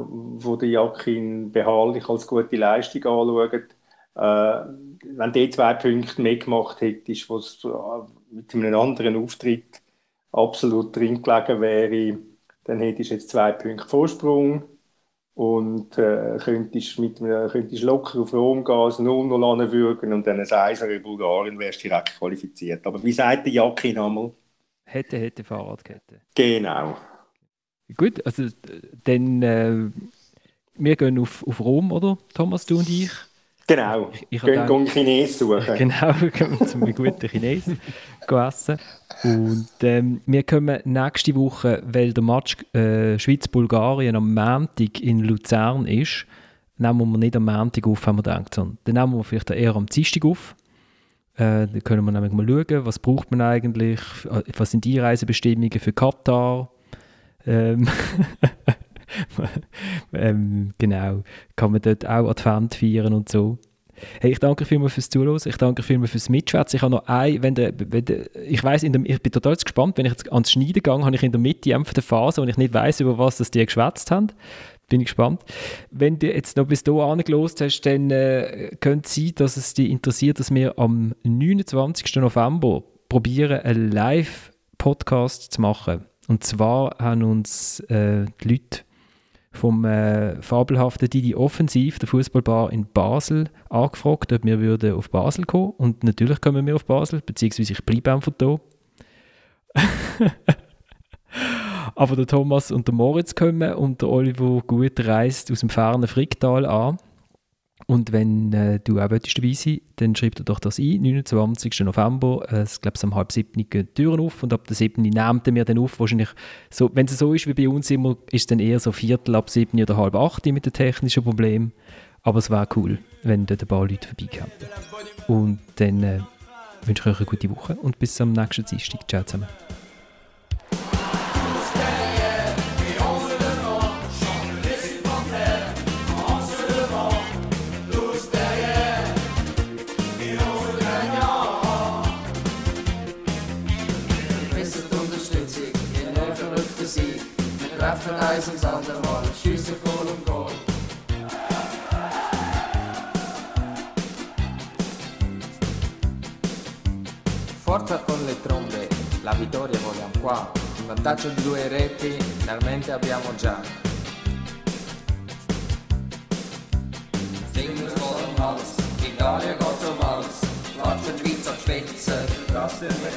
[SPEAKER 4] wo der Jakin beharrlich als gute Leistung anschaut. Äh, wenn der zwei Punkte mehr gemacht hätte, was äh, mit einem anderen Auftritt absolut drin gelegen wäre, dann hättest du jetzt zwei Punkte Vorsprung und äh, könntest, mit, könntest locker auf Rom gehen, ein 0-0 anwürgen und dann ein Eiser in Bulgarien wärst direkt qualifiziert. Aber wie sagt der Jakin einmal?
[SPEAKER 1] Hätte, hätte Fahrradkette.
[SPEAKER 4] Genau.
[SPEAKER 1] Gut, also dann äh, wir gehen auf, auf Rom, oder? Thomas, du und ich.
[SPEAKER 4] Genau, ich, ich gehen, gehen Chinesen suchen.
[SPEAKER 1] Genau, gehen zum guten Chinesen essen. Und ähm, wir kommen nächste Woche, weil der Match äh, Schweiz-Bulgarien am Montag in Luzern ist, nehmen wir nicht am Montag auf, haben wir gedacht, sondern dann nehmen wir vielleicht eher am Dienstag auf. Äh, dann können wir nämlich mal schauen, was braucht man eigentlich, was sind die Reisebestimmungen für Katar. Ähm, ähm, genau, kann man dort auch Advent feiern und so. Hey, ich danke vielmals fürs Zuhören, ich danke vielmals fürs Mitschwätzen. Ich habe noch ein, wenn der, wenn der, ich weiß, ich bin total gespannt, wenn ich jetzt ans Schneiden gehe, habe ich in der Mitte einfach eine Phase, wo ich nicht weiß, über was das die geschwätzt haben. Bin ich gespannt. Wenn du jetzt noch bis hier angelost hast, dann äh, könnte es sein, dass es dich interessiert, dass wir am 29. November probieren, einen Live-Podcast zu machen. Und zwar haben uns äh, die Leute vom äh, fabelhaften Didi Offensiv, der Fußballbar in Basel, angefragt, ob wir würden auf Basel kommen Und natürlich kommen wir auf Basel, beziehungsweise ich bleibe einfach da. Aber der Thomas und der Moritz kommen und der Oliver Gut reist aus dem fernen Fricktal an. Und wenn äh, du auch dabei sein dann schreib dir doch das ein, 29. November, äh, ich glaube, um halb sieben gehen die Türen auf und ab der sieben nehmen wir dann auf, wahrscheinlich, so, wenn es so ist wie bei uns immer, ist es dann eher so Viertel ab sieben oder halb acht mit den technischen Problemen, aber es wäre cool, wenn dort ein paar Leute vorbeikommen. Und dann äh, wünsche ich euch eine gute Woche und bis zum nächsten Dienstag. Ciao zusammen. Treffen uns ans andere Mal, schiessen Goal um Goal. Forza con le trombe, la vittoria vogliamo qua. Il vantaggio di due reti finalmente abbiamo già. Fingers voll am Hals, Italia geht zum Hals. Latscht Schweiz an die Spitze, das sind wir